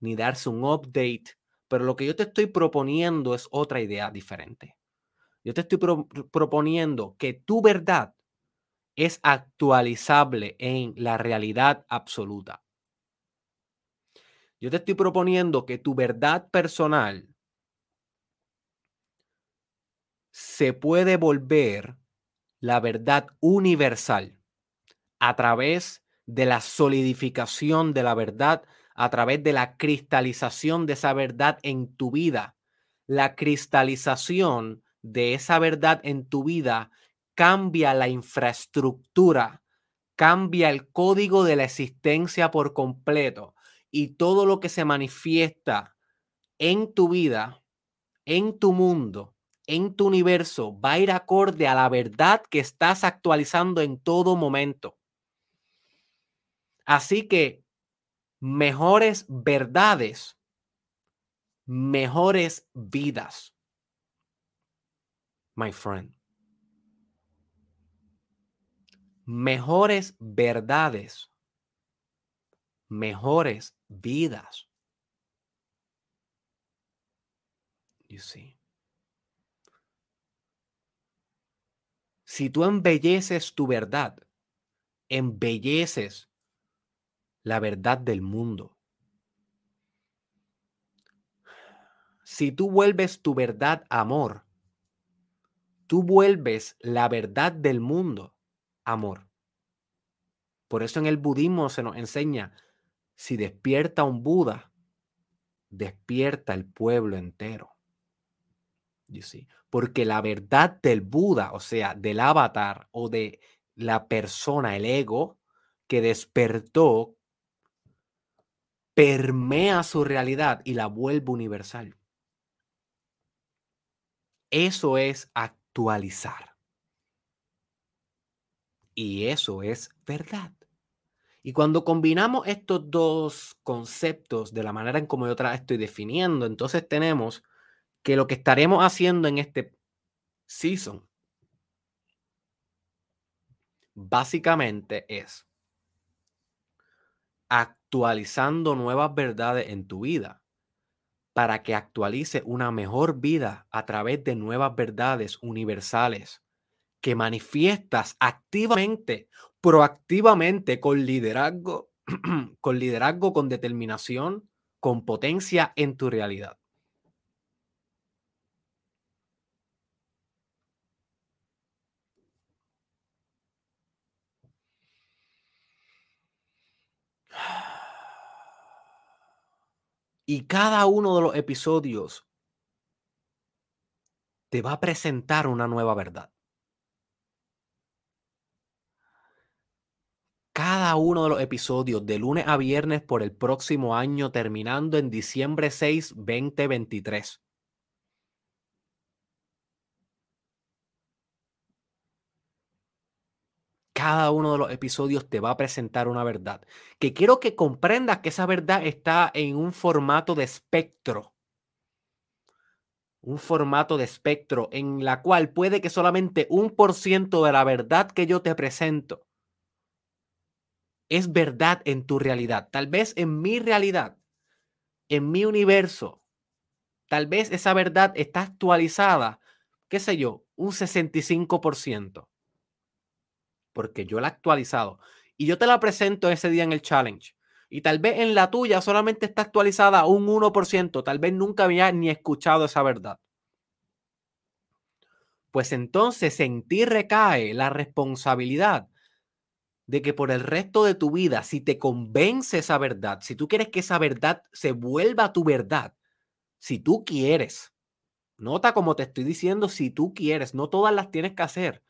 ni darse un update. Pero lo que yo te estoy proponiendo es otra idea diferente. Yo te estoy proponiendo que tu verdad es actualizable en la realidad absoluta. Yo te estoy proponiendo que tu verdad personal se puede volver la verdad universal a través de la solidificación de la verdad, a través de la cristalización de esa verdad en tu vida. La cristalización de esa verdad en tu vida cambia la infraestructura, cambia el código de la existencia por completo y todo lo que se manifiesta en tu vida, en tu mundo, en tu universo, va a ir acorde a la verdad que estás actualizando en todo momento. Así que mejores verdades, mejores vidas. My friend. Mejores verdades, mejores vidas. You see. Si tú embelleces tu verdad, embelleces la verdad del mundo. Si tú vuelves tu verdad amor, tú vuelves la verdad del mundo amor. Por eso en el budismo se nos enseña, si despierta un Buda, despierta el pueblo entero. Porque la verdad del Buda, o sea, del avatar o de la persona, el ego, que despertó, permea su realidad y la vuelve universal. Eso es actualizar. Y eso es verdad. Y cuando combinamos estos dos conceptos de la manera en como yo estoy definiendo, entonces tenemos que lo que estaremos haciendo en este season básicamente es actualizando nuevas verdades en tu vida para que actualice una mejor vida a través de nuevas verdades universales que manifiestas activamente, proactivamente, con liderazgo, con liderazgo, con determinación, con potencia en tu realidad. Y cada uno de los episodios te va a presentar una nueva verdad. Cada uno de los episodios de lunes a viernes por el próximo año terminando en diciembre 6, 2023. Cada uno de los episodios te va a presentar una verdad. Que quiero que comprendas que esa verdad está en un formato de espectro. Un formato de espectro en la cual puede que solamente un por ciento de la verdad que yo te presento es verdad en tu realidad. Tal vez en mi realidad, en mi universo, tal vez esa verdad está actualizada, qué sé yo, un 65% porque yo la he actualizado. Y yo te la presento ese día en el challenge. Y tal vez en la tuya solamente está actualizada un 1%. Tal vez nunca había ni escuchado esa verdad. Pues entonces en ti recae la responsabilidad de que por el resto de tu vida, si te convence esa verdad, si tú quieres que esa verdad se vuelva tu verdad, si tú quieres, nota como te estoy diciendo, si tú quieres, no todas las tienes que hacer.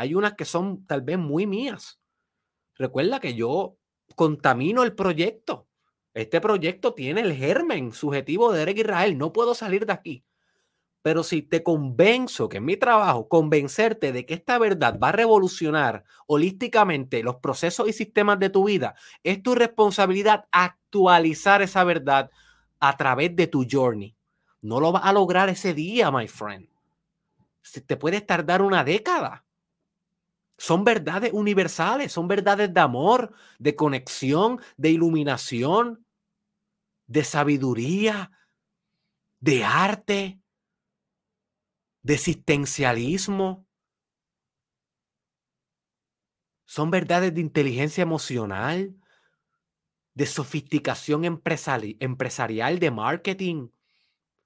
Hay unas que son tal vez muy mías. Recuerda que yo contamino el proyecto. Este proyecto tiene el germen subjetivo de Derek Israel. No puedo salir de aquí. Pero si te convenzo, que es mi trabajo, convencerte de que esta verdad va a revolucionar holísticamente los procesos y sistemas de tu vida, es tu responsabilidad actualizar esa verdad a través de tu journey. No lo vas a lograr ese día, my friend. Te puedes tardar una década. Son verdades universales, son verdades de amor, de conexión, de iluminación, de sabiduría, de arte de existencialismo. Son verdades de inteligencia emocional, de sofisticación empresarial, de marketing.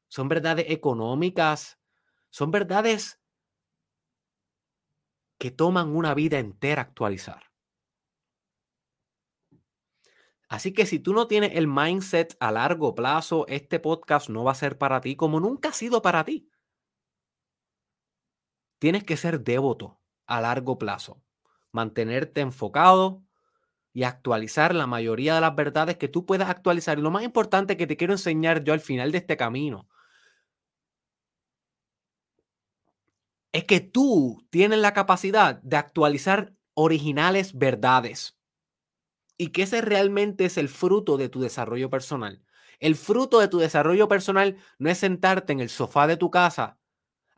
Son verdades económicas. Son verdades que toman una vida entera actualizar. Así que si tú no tienes el mindset a largo plazo, este podcast no va a ser para ti como nunca ha sido para ti. Tienes que ser devoto a largo plazo, mantenerte enfocado y actualizar la mayoría de las verdades que tú puedas actualizar. Y lo más importante que te quiero enseñar yo al final de este camino es que tú tienes la capacidad de actualizar originales verdades y que ese realmente es el fruto de tu desarrollo personal. El fruto de tu desarrollo personal no es sentarte en el sofá de tu casa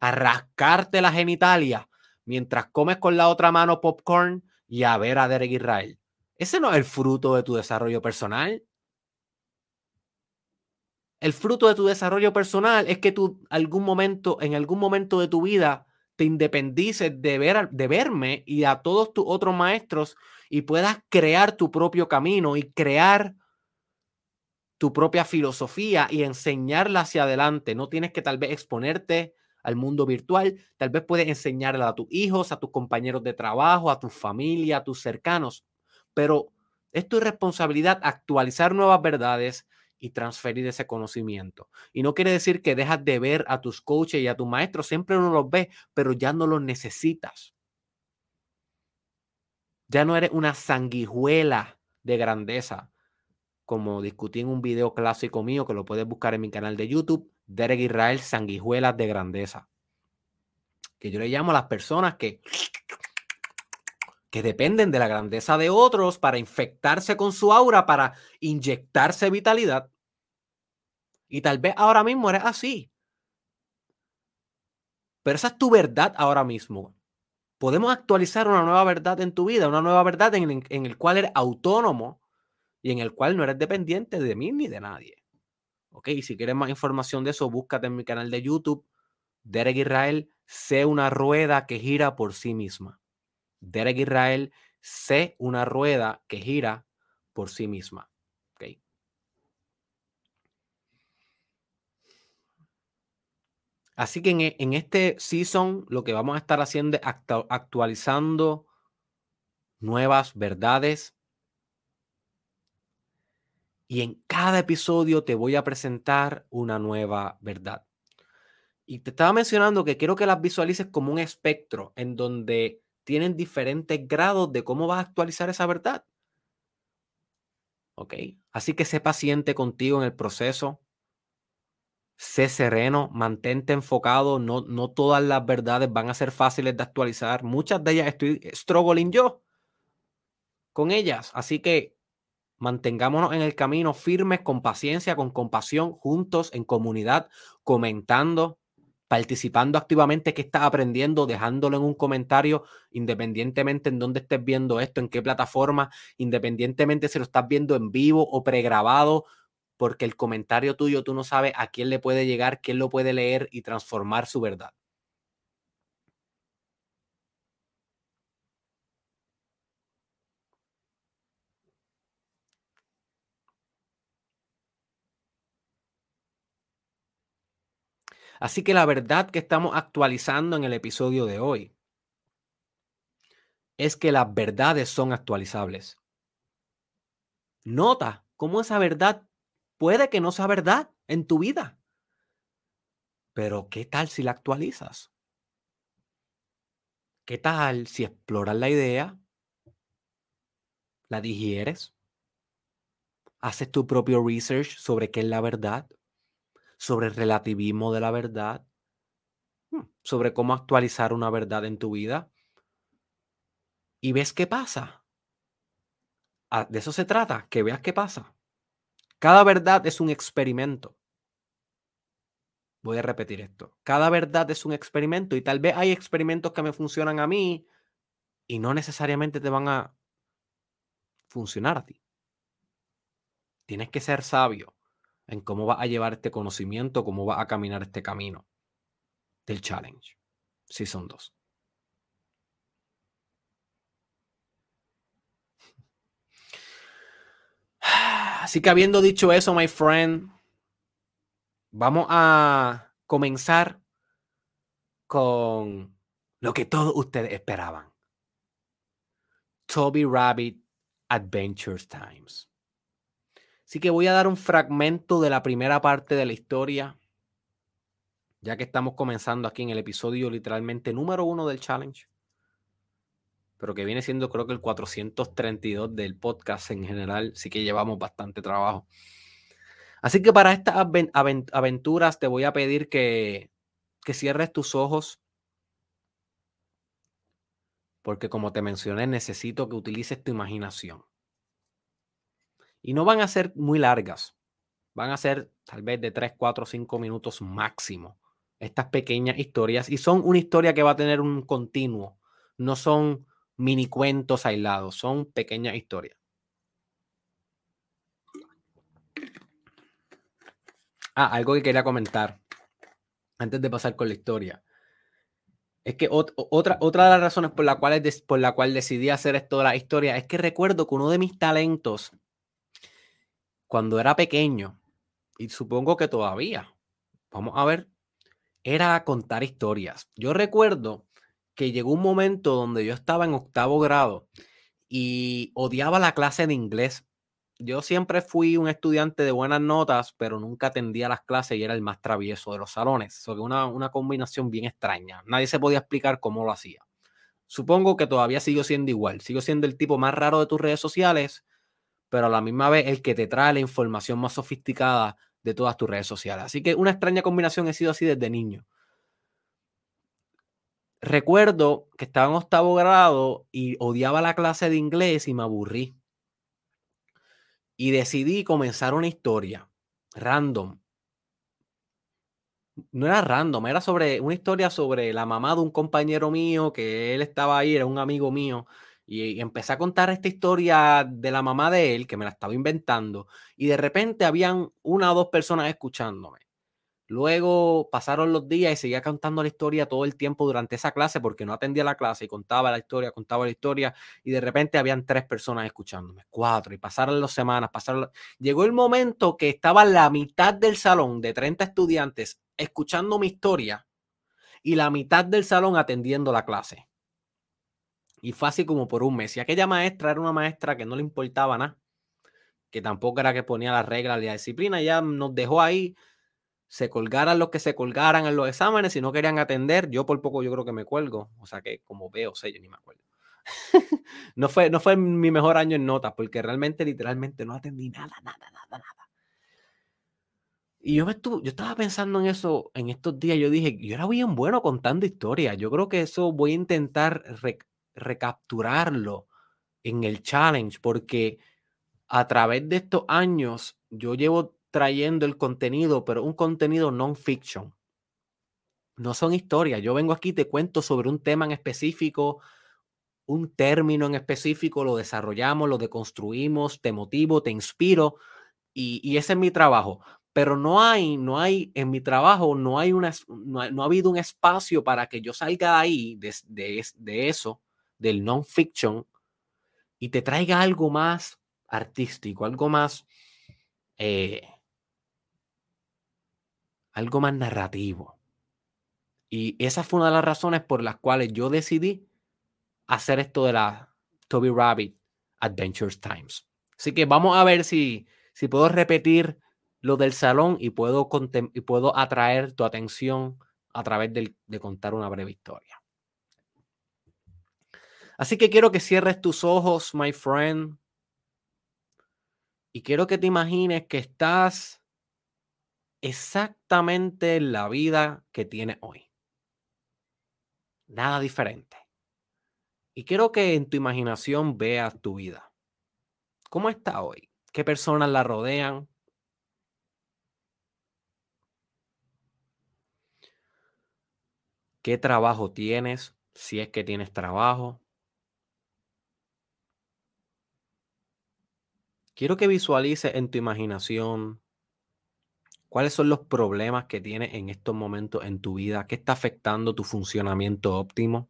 a rascarte la genitalia mientras comes con la otra mano popcorn y a ver a Derek Israel. Ese no es el fruto de tu desarrollo personal. El fruto de tu desarrollo personal es que tú algún momento, en algún momento de tu vida, te independices de, ver, de verme y a todos tus otros maestros y puedas crear tu propio camino y crear tu propia filosofía y enseñarla hacia adelante. No tienes que tal vez exponerte al mundo virtual. Tal vez puedes enseñarle a tus hijos, a tus compañeros de trabajo, a tu familia, a tus cercanos. Pero es tu responsabilidad actualizar nuevas verdades y transferir ese conocimiento. Y no quiere decir que dejas de ver a tus coaches y a tus maestros, siempre uno los ve, pero ya no los necesitas. Ya no eres una sanguijuela de grandeza, como discutí en un video clásico mío que lo puedes buscar en mi canal de YouTube, Derek Israel, sanguijuelas de grandeza. Que yo le llamo a las personas que, que dependen de la grandeza de otros para infectarse con su aura, para inyectarse vitalidad. Y tal vez ahora mismo eres así. Pero esa es tu verdad ahora mismo. Podemos actualizar una nueva verdad en tu vida, una nueva verdad en, en el cual eres autónomo y en el cual no eres dependiente de mí ni de nadie. Ok, si quieres más información de eso, búscate en mi canal de YouTube, Derek Israel, sé una rueda que gira por sí misma. Derek Israel, sé una rueda que gira por sí misma. Ok. Así que en, e, en, este season lo que vamos a estar haciendo es actualizando nuevas verdades, y en cada episodio te voy a presentar una nueva verdad. Y te estaba mencionando que quiero que las visualices como un espectro en donde tienen diferentes grados de cómo vas a actualizar esa verdad. ¿Ok? Así que sé paciente contigo en el proceso. Sé sereno, mantente enfocado. No, no todas las verdades van a ser fáciles de actualizar. Muchas de ellas estoy struggling yo con ellas. Así que Mantengámonos en el camino firmes, con paciencia, con compasión, juntos, en comunidad, comentando, participando activamente qué estás aprendiendo, dejándolo en un comentario, independientemente en dónde estés viendo esto, en qué plataforma, independientemente si lo estás viendo en vivo o pregrabado, porque el comentario tuyo tú no sabes a quién le puede llegar, quién lo puede leer y transformar su verdad. Así que la verdad que estamos actualizando en el episodio de hoy es que las verdades son actualizables. Nota cómo esa verdad puede que no sea verdad en tu vida. Pero ¿qué tal si la actualizas? ¿Qué tal si exploras la idea? ¿La digieres? ¿Haces tu propio research sobre qué es la verdad? ¿Sobre el relativismo de la verdad? Hmm, ¿Sobre cómo actualizar una verdad en tu vida? ¿Y ves qué pasa? Ah, de eso se trata, que veas qué pasa. Cada verdad es un experimento. Voy a repetir esto. Cada verdad es un experimento y tal vez hay experimentos que me funcionan a mí y no necesariamente te van a funcionar a ti. Tienes que ser sabio en cómo vas a llevar este conocimiento, cómo vas a caminar este camino del challenge. son dos. Así que habiendo dicho eso, my friend, vamos a comenzar con lo que todos ustedes esperaban. Toby Rabbit Adventures Times. Así que voy a dar un fragmento de la primera parte de la historia, ya que estamos comenzando aquí en el episodio literalmente número uno del challenge, pero que viene siendo creo que el 432 del podcast en general, sí que llevamos bastante trabajo. Así que para estas aventuras te voy a pedir que, que cierres tus ojos, porque como te mencioné, necesito que utilices tu imaginación. Y no van a ser muy largas. Van a ser tal vez de 3, 4, 5 minutos máximo. Estas pequeñas historias. Y son una historia que va a tener un continuo. No son mini cuentos aislados. Son pequeñas historias. Ah, algo que quería comentar antes de pasar con la historia. Es que otra, otra de las razones por la, cual, por la cual decidí hacer esto de la historia es que recuerdo que uno de mis talentos cuando era pequeño, y supongo que todavía, vamos a ver, era contar historias. Yo recuerdo que llegó un momento donde yo estaba en octavo grado y odiaba la clase de inglés. Yo siempre fui un estudiante de buenas notas, pero nunca atendía las clases y era el más travieso de los salones. Eso una, una combinación bien extraña. Nadie se podía explicar cómo lo hacía. Supongo que todavía sigo siendo igual. Sigo siendo el tipo más raro de tus redes sociales, pero a la misma vez el que te trae la información más sofisticada de todas tus redes sociales. Así que una extraña combinación he sido así desde niño. Recuerdo que estaba en octavo grado y odiaba la clase de inglés y me aburrí. Y decidí comenzar una historia random. No era random, era sobre una historia sobre la mamá de un compañero mío que él estaba ahí, era un amigo mío y empecé a contar esta historia de la mamá de él, que me la estaba inventando, y de repente habían una o dos personas escuchándome. Luego pasaron los días y seguía contando la historia todo el tiempo durante esa clase porque no atendía la clase y contaba la historia, contaba la historia y de repente habían tres personas escuchándome, cuatro y pasaron las semanas, pasaron... Llegó el momento que estaba la mitad del salón de 30 estudiantes escuchando mi historia y la mitad del salón atendiendo la clase. Y fue así como por un mes. Y aquella maestra era una maestra que no le importaba nada, que tampoco era que ponía las reglas de la disciplina, ya nos dejó ahí, se colgaran los que se colgaran en los exámenes, si no querían atender, yo por poco yo creo que me cuelgo, o sea que como veo, sé, yo ni me acuerdo. no, fue, no fue mi mejor año en notas, porque realmente, literalmente, no atendí nada, nada, nada, nada. Y yo, me estuve, yo estaba pensando en eso en estos días. Yo dije, yo era bien bueno contando historias. Yo creo que eso voy a intentar recapturarlo en el challenge, porque a través de estos años yo llevo trayendo el contenido, pero un contenido non-fiction. No son historias. Yo vengo aquí, te cuento sobre un tema en específico, un término en específico, lo desarrollamos, lo deconstruimos, te motivo, te inspiro y, ese es mi trabajo. Pero no hay, no hay, en mi trabajo no hay una, no ha, habido un espacio para que yo salga de ahí, de, de, de eso, del non-fiction y te traiga algo más artístico, algo más, eh, algo más narrativo. Y esa fue una de las razones por las cuales yo decidí hacer esto de la Toby Rabbit Adventures Times. Así que vamos a ver si, si puedo repetir lo del salón y puedo, y puedo atraer tu atención a través de contar una breve historia. Así que quiero que cierres tus ojos, my friend. Y quiero que te imagines que estás exactamente en la vida que tienes hoy. Nada diferente. Y quiero que en tu imaginación veas tu vida. ¿Cómo está hoy? ¿Qué personas la rodean? ¿Qué trabajo tienes? Si es que tienes trabajo. Quiero que visualices en tu imaginación cuáles son los problemas que tienes en estos momentos en tu vida, qué está afectando tu funcionamiento óptimo.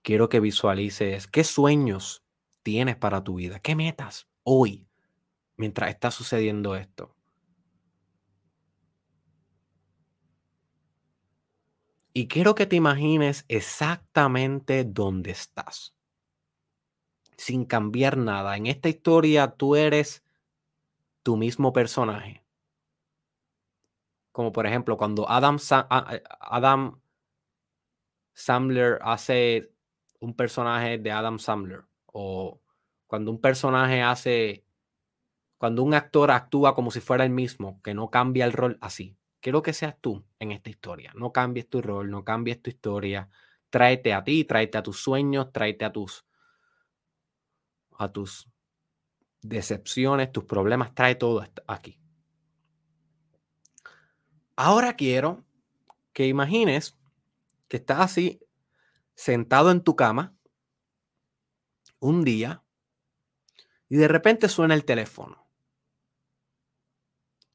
Quiero que visualices qué sueños tienes para tu vida, qué metas hoy mientras está sucediendo esto. Y quiero que te imagines exactamente dónde estás. Sin cambiar nada. En esta historia tú eres tu mismo personaje. Como por ejemplo, cuando Adam, Adam Sandler hace un personaje de Adam Sandler. O cuando un personaje hace. Cuando un actor actúa como si fuera el mismo, que no cambia el rol así. Quiero que seas tú en esta historia. No cambies tu rol, no cambies tu historia. Tráete a ti, tráete a tus sueños, tráete a tus a tus decepciones, tus problemas, trae todo aquí. Ahora quiero que imagines que estás así sentado en tu cama un día y de repente suena el teléfono.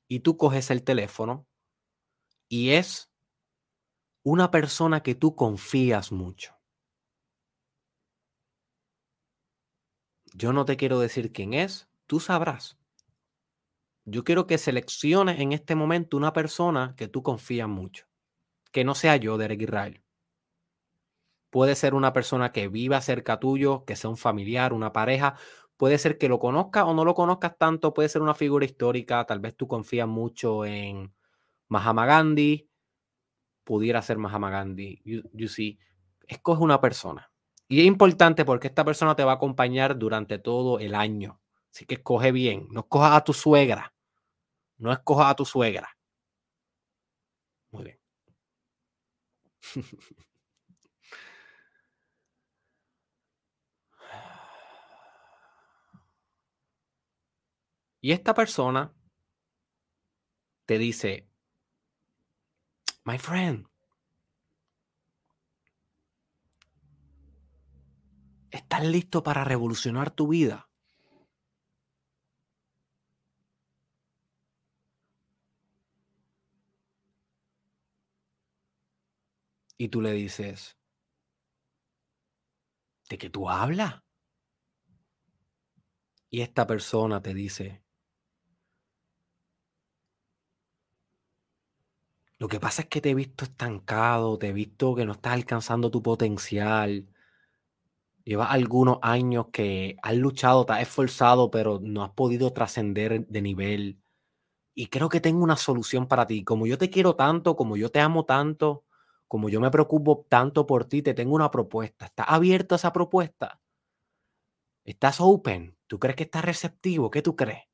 Y tú coges el teléfono y es una persona que tú confías mucho. Yo no te quiero decir quién es, tú sabrás. Yo quiero que selecciones en este momento una persona que tú confías mucho. Que no sea yo, Derek Israel. Puede ser una persona que viva cerca tuyo, que sea un familiar, una pareja. Puede ser que lo conozcas o no lo conozcas tanto. Puede ser una figura histórica. Tal vez tú confías mucho en Mahatma Gandhi, pudiera ser Mahatma Gandhi. You, see, escoge una persona. Y es importante porque esta persona te va a acompañar durante todo el año. Así que escoge bien. No escojas a tu suegra. No escojas a tu suegra. Muy bien. y esta persona te dice, My friend. ¿Estás listo para revolucionar tu vida? Y tú le dices, ¿de qué tú hablas? Y esta persona te dice, Lo que pasa es que te he visto estancado, te he visto que no estás alcanzando tu potencial. Llevas algunos años que has luchado, te has esforzado, pero no has podido trascender de nivel. Y creo que tengo una solución para ti. Como yo te quiero tanto, como yo te amo tanto, como yo me preocupo tanto por ti, te tengo una propuesta. ¿Estás abierto a esa propuesta? ¿Estás open? ¿Tú crees que estás receptivo? ¿Qué tú crees?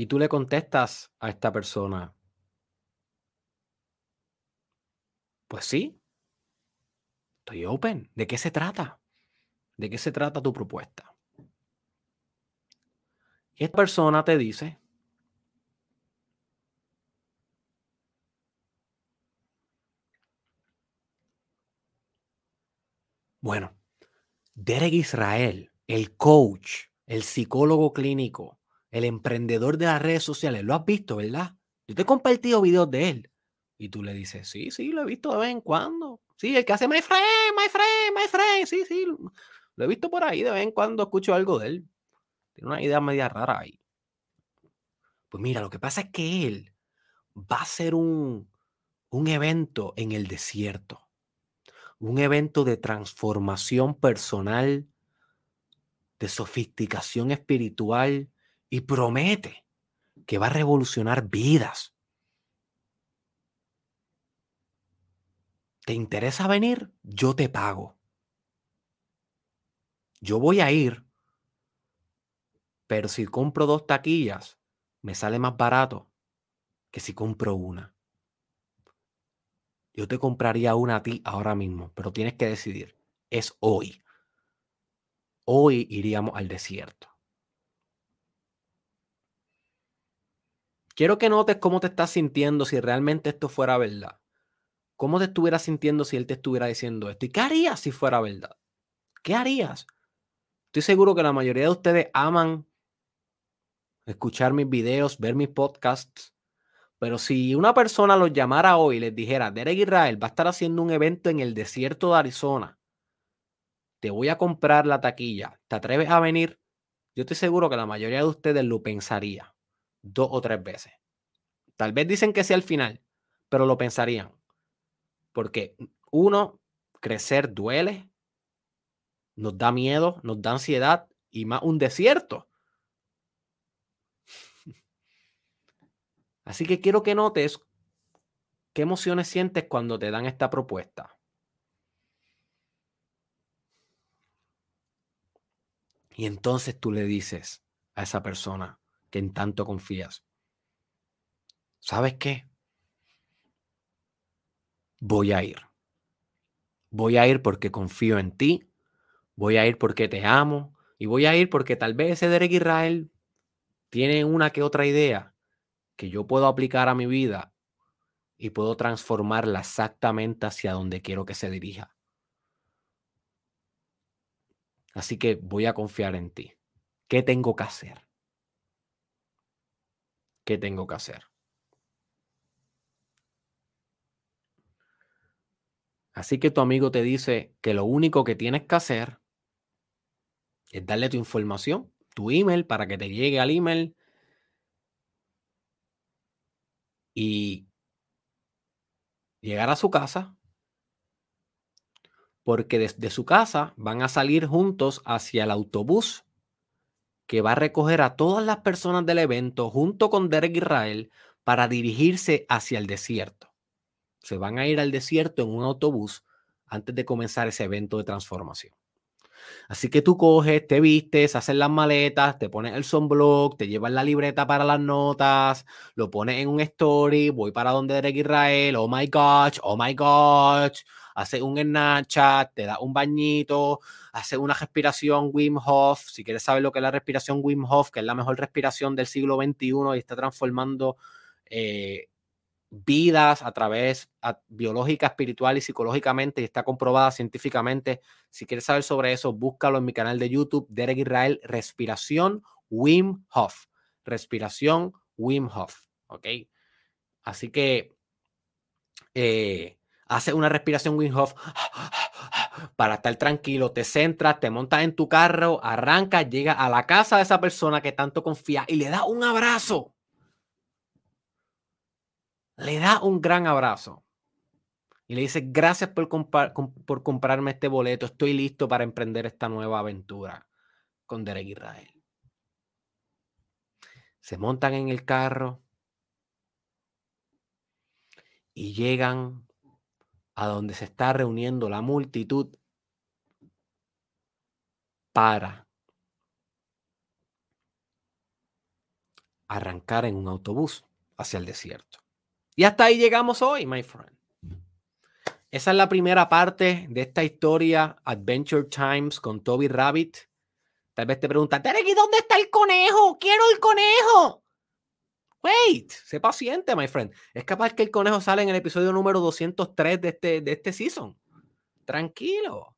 Y tú le contestas a esta persona, pues sí, estoy open. ¿De qué se trata? ¿De qué se trata tu propuesta? Y esta persona te dice, bueno, Derek Israel, el coach, el psicólogo clínico, el emprendedor de las redes sociales. Lo has visto, ¿verdad? Yo te he compartido videos de él. Y tú le dices, sí, sí, lo he visto de vez en cuando. Sí, el que hace my friend, my friend, my friend. Sí, sí. Lo he visto por ahí, de vez en cuando escucho algo de él. Tiene una idea media rara ahí. Pues mira, lo que pasa es que él va a ser un, un evento en el desierto. Un evento de transformación personal, de sofisticación espiritual y promete que va a revolucionar vidas. ¿Te interesa venir? Yo te pago. Yo voy a ir, pero si compro dos taquillas, me sale más barato que si compro una. Yo te compraría una a ti ahora mismo, pero tienes que decidir. Es hoy. Hoy iríamos al desierto. Quiero que notes cómo te estás sintiendo si realmente esto fuera verdad. ¿Cómo te estuvieras sintiendo si él te estuviera diciendo esto? ¿Y qué harías si fuera verdad? ¿Qué harías? Estoy seguro que la mayoría de ustedes aman escuchar mis videos, ver mis podcasts. Pero si una persona los llamara hoy y les dijera, Derek Israel va a estar haciendo un evento en el desierto de Arizona, te voy a comprar la taquilla, ¿te atreves a venir? Yo estoy seguro que la mayoría de ustedes lo pensaría dos o tres veces. Tal vez dicen que sea al final, pero lo pensarían. Porque uno, crecer duele, nos da miedo, nos da ansiedad y más un desierto. Así que quiero que notes qué emociones sientes cuando te dan esta propuesta. Y entonces tú le dices a esa persona que en tanto confías, ¿sabes qué? voy a ir. Voy a ir porque confío en ti, voy a ir porque te amo y voy a ir porque tal vez ese Derek Israel tiene una que otra idea que yo puedo aplicar a mi vida y puedo transformarla exactamente hacia donde quiero que se dirija. Así que voy a confiar en ti. ¿Qué tengo que hacer? ¿Qué tengo que hacer? Así que tu amigo te dice que lo único que tienes que hacer es darle tu información, tu email, para que te llegue al email y llegar a su casa, porque desde su casa van a salir juntos hacia el autobús que va a recoger a todas las personas del evento junto con Derek Israel para dirigirse hacia el desierto se van a ir al desierto en un autobús antes de comenzar ese evento de transformación. Así que tú coges, te vistes, haces las maletas, te pones el sunblock, te llevas la libreta para las notas, lo pones en un story, voy para donde Derek Israel, oh my gosh, oh my gosh, haces un Snapchat, te das un bañito, haces una respiración Wim Hof, si quieres saber lo que es la respiración Wim Hof, que es la mejor respiración del siglo XXI y está transformando eh, vidas a través biológica, espiritual y psicológicamente y está comprobada científicamente. Si quieres saber sobre eso, búscalo en mi canal de YouTube, Derek Israel, Respiración Wim Hof. Respiración Wim Hof. ¿Ok? Así que eh, hace una respiración Wim para estar tranquilo, te centras, te montas en tu carro, arrancas, llegas a la casa de esa persona que tanto confía y le das un abrazo. Le da un gran abrazo. Y le dice, gracias por, por comprarme este boleto, estoy listo para emprender esta nueva aventura con Derek Israel. Se montan en el carro y llegan a donde se está reuniendo la multitud para arrancar en un autobús hacia el desierto. Y hasta ahí llegamos hoy, my friend. Esa es la primera parte de esta historia, Adventure Times con Toby Rabbit. Tal vez te ¿y dónde está el conejo? ¡Quiero el conejo! Wait, sé paciente, my friend. Es capaz que el conejo sale en el episodio número 203 de este, de este season. Tranquilo.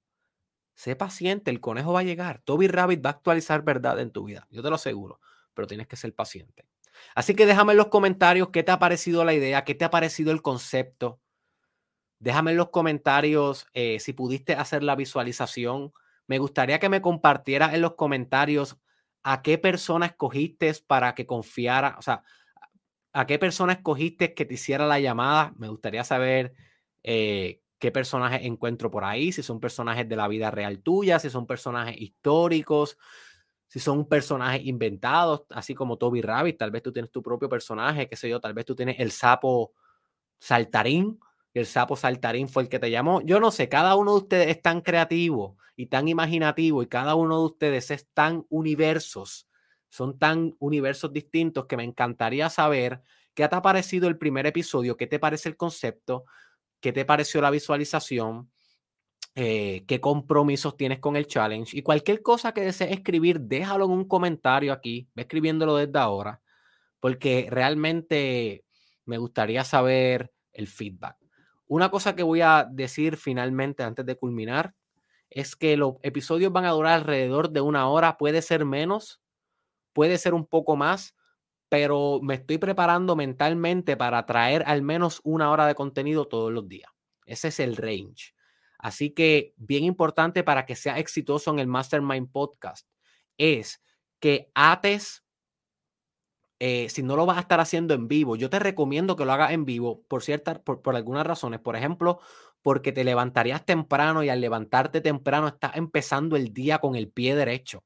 Sé paciente, el conejo va a llegar. Toby Rabbit va a actualizar verdad en tu vida. Yo te lo aseguro. Pero tienes que ser paciente. Así que déjame en los comentarios qué te ha parecido la idea, qué te ha parecido el concepto. Déjame en los comentarios eh, si pudiste hacer la visualización. Me gustaría que me compartieras en los comentarios a qué persona escogiste para que confiara, o sea, a qué persona escogiste que te hiciera la llamada. Me gustaría saber eh, qué personajes encuentro por ahí, si son personajes de la vida real tuya, si son personajes históricos, si son personajes inventados, así como Toby Rabbit, tal vez tú tienes tu propio personaje, qué sé yo, tal vez tú tienes el sapo saltarín, el sapo saltarín fue el que te llamó. Yo no sé, cada uno de ustedes es tan creativo y tan imaginativo y cada uno de ustedes es tan universos, son tan universos distintos que me encantaría saber qué te ha parecido el primer episodio, qué te parece el concepto, qué te pareció la visualización, eh, qué compromisos tienes con el challenge y cualquier cosa que desees escribir, déjalo en un comentario aquí, ve escribiéndolo desde ahora, porque realmente me gustaría saber el feedback. Una cosa que voy a decir finalmente antes de culminar es que los episodios van a durar alrededor de una hora, puede ser menos, puede ser un poco más, pero me estoy preparando mentalmente para traer al menos una hora de contenido todos los días. Ese es el range. Así que bien importante para que sea exitoso en el Mastermind Podcast es que ates, eh, si no lo vas a estar haciendo en vivo, yo te recomiendo que lo hagas en vivo por ciertas, por, por algunas razones. Por ejemplo, porque te levantarías temprano y al levantarte temprano estás empezando el día con el pie derecho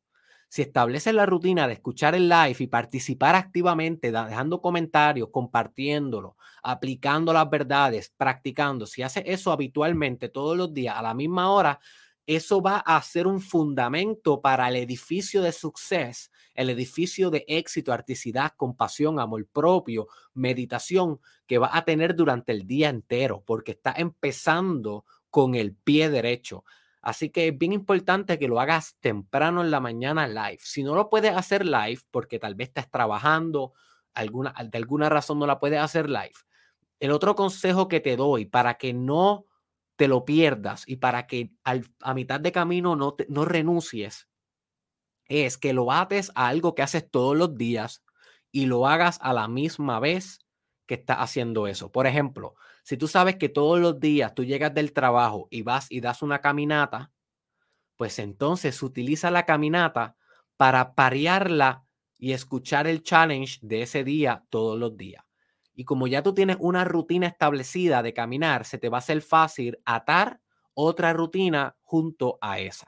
si estableces la rutina de escuchar el live y participar activamente, dejando comentarios, compartiéndolo, aplicando las verdades, practicando, si haces eso habitualmente todos los días a la misma hora, eso va a ser un fundamento para el edificio de suceso, el edificio de éxito, articidad, compasión, amor propio, meditación que va a tener durante el día entero, porque está empezando con el pie derecho. Así que es bien importante que lo hagas temprano en la mañana live. Si no lo puedes hacer live, porque tal vez estás trabajando, alguna, de alguna razón no la puedes hacer live. El otro consejo que te doy para que no te lo pierdas y para que a mitad de camino no, no renuncies es que lo ates a algo que haces todos los días y lo hagas a la misma vez que estás haciendo eso. Por ejemplo, si tú sabes que todos los días tú llegas del trabajo y vas y das una caminata, pues entonces utiliza la caminata para parearla y escuchar el challenge de ese día todos los días. Y como ya tú tienes una rutina establecida de caminar, se te va a hacer fácil atar otra rutina junto a esa.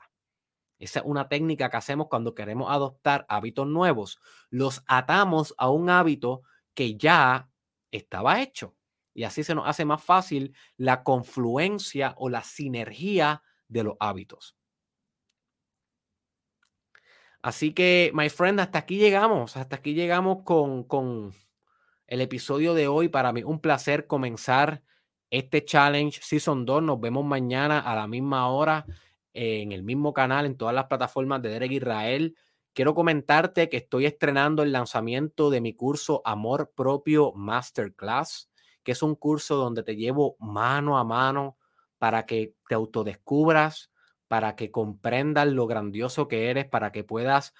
Esa es una técnica que hacemos cuando queremos adoptar hábitos nuevos. Los atamos a un hábito que ya estaba hecho. Y así se nos hace más fácil la confluencia o la sinergia de los hábitos. Así que, my friend, hasta aquí llegamos. Hasta aquí llegamos con, con el episodio de hoy. Para mí, un placer comenzar este challenge Season 2. Nos vemos mañana a la misma hora en el mismo canal, en todas las plataformas de Derek Israel. Quiero comentarte que estoy estrenando el lanzamiento de mi curso Amor Propio Masterclass que es un curso donde te llevo mano a mano para que te autodescubras, para que comprendas lo grandioso que eres, para que puedas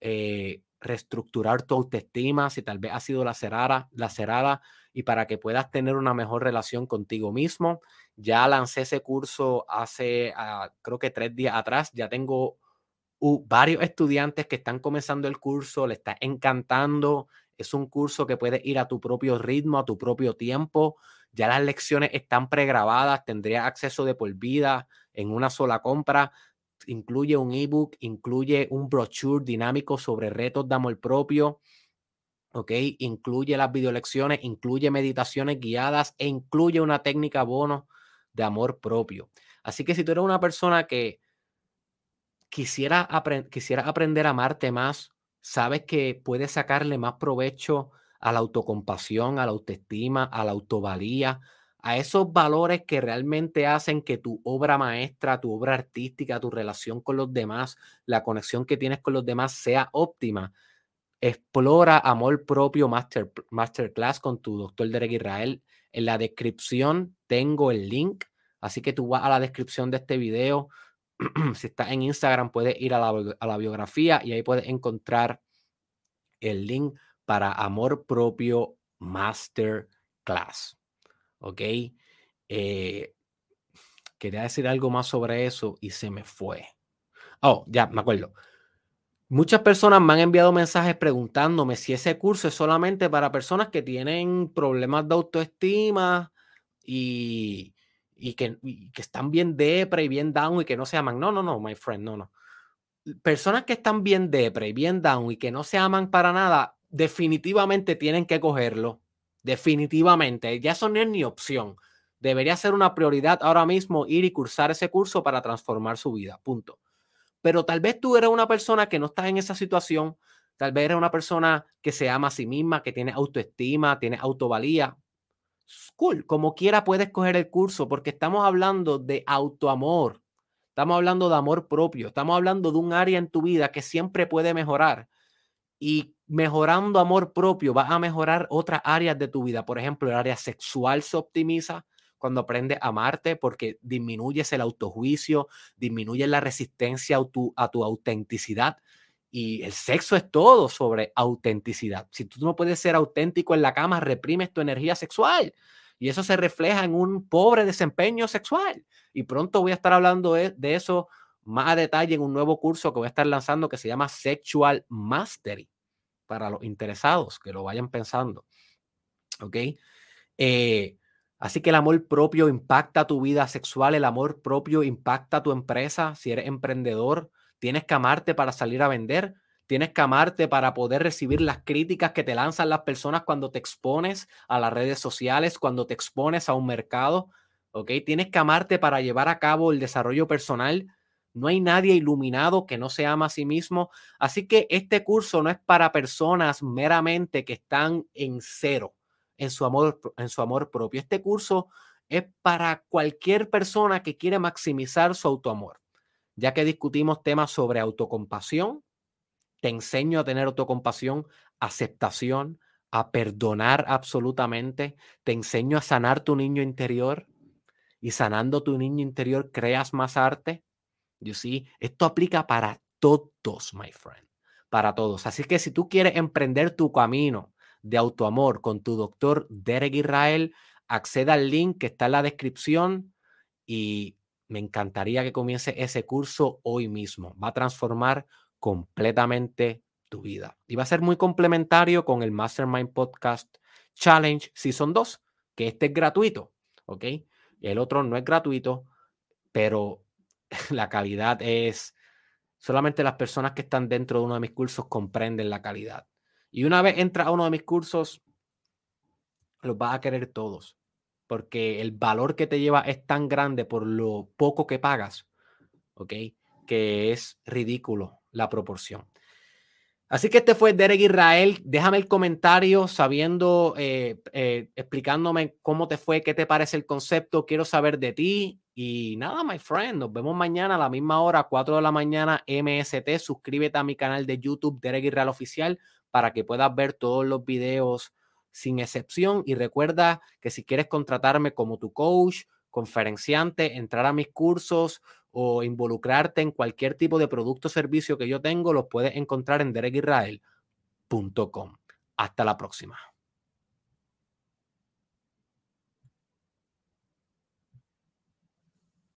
eh, reestructurar tu autoestima si tal vez ha sido lacerada, lacerada y para que puedas tener una mejor relación contigo mismo. Ya lancé ese curso hace, ah, creo que tres días atrás, ya tengo varios estudiantes que están comenzando el curso, le está encantando, es un curso que puedes ir a tu propio ritmo, a tu propio tiempo. Ya las lecciones están pregrabadas, tendrías acceso de por vida en una sola compra. Incluye un ebook, incluye un brochure dinámico sobre retos de amor propio. ¿ok? Incluye las videolecciones, incluye meditaciones guiadas e incluye una técnica bono de amor propio. Así que si tú eres una persona que quisiera, quisiera aprender a amarte más, sabes que puedes sacarle más provecho a la autocompasión, a la autoestima, a la autovalía, a esos valores que realmente hacen que tu obra maestra, tu obra artística, tu relación con los demás, la conexión que tienes con los demás sea óptima. Explora Amor Propio Master, Masterclass con tu doctor Derek Israel. En la descripción tengo el link, así que tú vas a la descripción de este video, si estás en Instagram, puedes ir a la, biografía y ahí puedes encontrar el link para Amor Propio Masterclass. ¿Ok? Eh, quería decir algo más sobre eso y se me fue. Oh, ya, me acuerdo. Muchas personas me han enviado mensajes preguntándome si ese curso es solamente para personas que tienen problemas de autoestima y, que, que, están bien depre y bien down y que no se aman. No, no, no, my friend, no, no. Personas que están bien depre y bien down y que no se aman para nada, definitivamente tienen que cogerlo. Definitivamente. Ya eso no es ni opción. Debería ser una prioridad ahora mismo ir y cursar ese curso para transformar su vida. Punto. Pero tal vez tú eres una persona que no estás en esa situación. Tal vez eres una persona que se ama a sí misma, que tiene autoestima, tiene autovalía. Cool, como quiera puedes coger el curso porque estamos hablando de autoamor. Estamos hablando de amor propio. Estamos hablando de un área en tu vida que siempre puede mejorar. Y mejorando amor propio vas a mejorar otras áreas de tu vida. Por ejemplo, el área sexual se optimiza, cuando aprendes a amarte porque disminuyes el autojuicio, disminuyes la resistencia a tu, a tu autenticidad. Y el sexo es todo sobre autenticidad. Si tú no puedes ser auténtico en la cama, reprimes tu energía sexual. Y eso se refleja en un pobre desempeño sexual. Y pronto voy a estar hablando de, de eso más a detalle en un nuevo curso que voy a estar lanzando que se llama Sexual Mastery para los interesados que lo vayan pensando. ¿Ok? Eh, Así que el amor propio impacta tu vida sexual, el amor propio impacta tu empresa. Si eres emprendedor, tienes que amarte para salir a vender, tienes que amarte para poder recibir las críticas que te lanzan las personas cuando te expones a las redes sociales, cuando te expones a un mercado. ¿ok? Tienes que amarte para llevar a cabo el desarrollo personal. No hay nadie iluminado que no se ama a sí mismo. Así que este curso no es para personas meramente que están en cero en su amor, en su amor propio. Este curso es para cualquier persona que quiere maximizar su autoamor, ya que discutimos temas sobre autocompasión. Te enseño a tener autocompasión, aceptación, a perdonar absolutamente. Te enseño a sanar tu niño interior y sanando tu niño interior creas más arte. You see, esto aplica para todos, my friend, para todos. Así que si tú quieres emprender tu camino de autoamor con tu doctor Derek Israel, acceda al link que está en la descripción y me encantaría que comience ese curso hoy mismo. Va a transformar completamente tu vida. Y va a ser muy complementario con el Mastermind Podcast Challenge Season 2, que este es gratuito, ¿ok? El otro no es gratuito, pero la calidad es... Solamente las personas que están dentro de uno de mis cursos comprenden la calidad. Y una vez entras a uno de mis cursos, los vas a querer todos, porque el valor que te lleva es tan grande por lo poco que pagas, ¿ok? Que es ridículo la proporción. Así que este fue Derek Israel. Déjame el comentario sabiendo, eh, eh, explicándome cómo te fue, qué te parece el concepto. Quiero saber de ti. Y nada, my friend, nos vemos mañana a la misma hora, 4 de la mañana, MST. Suscríbete a mi canal de YouTube, Derek Israel Oficial para que puedas ver todos los videos sin excepción. Y recuerda que si quieres contratarme como tu coach, conferenciante, entrar a mis cursos o involucrarte en cualquier tipo de producto o servicio que yo tengo, los puedes encontrar en derekisrael.com. Hasta la próxima.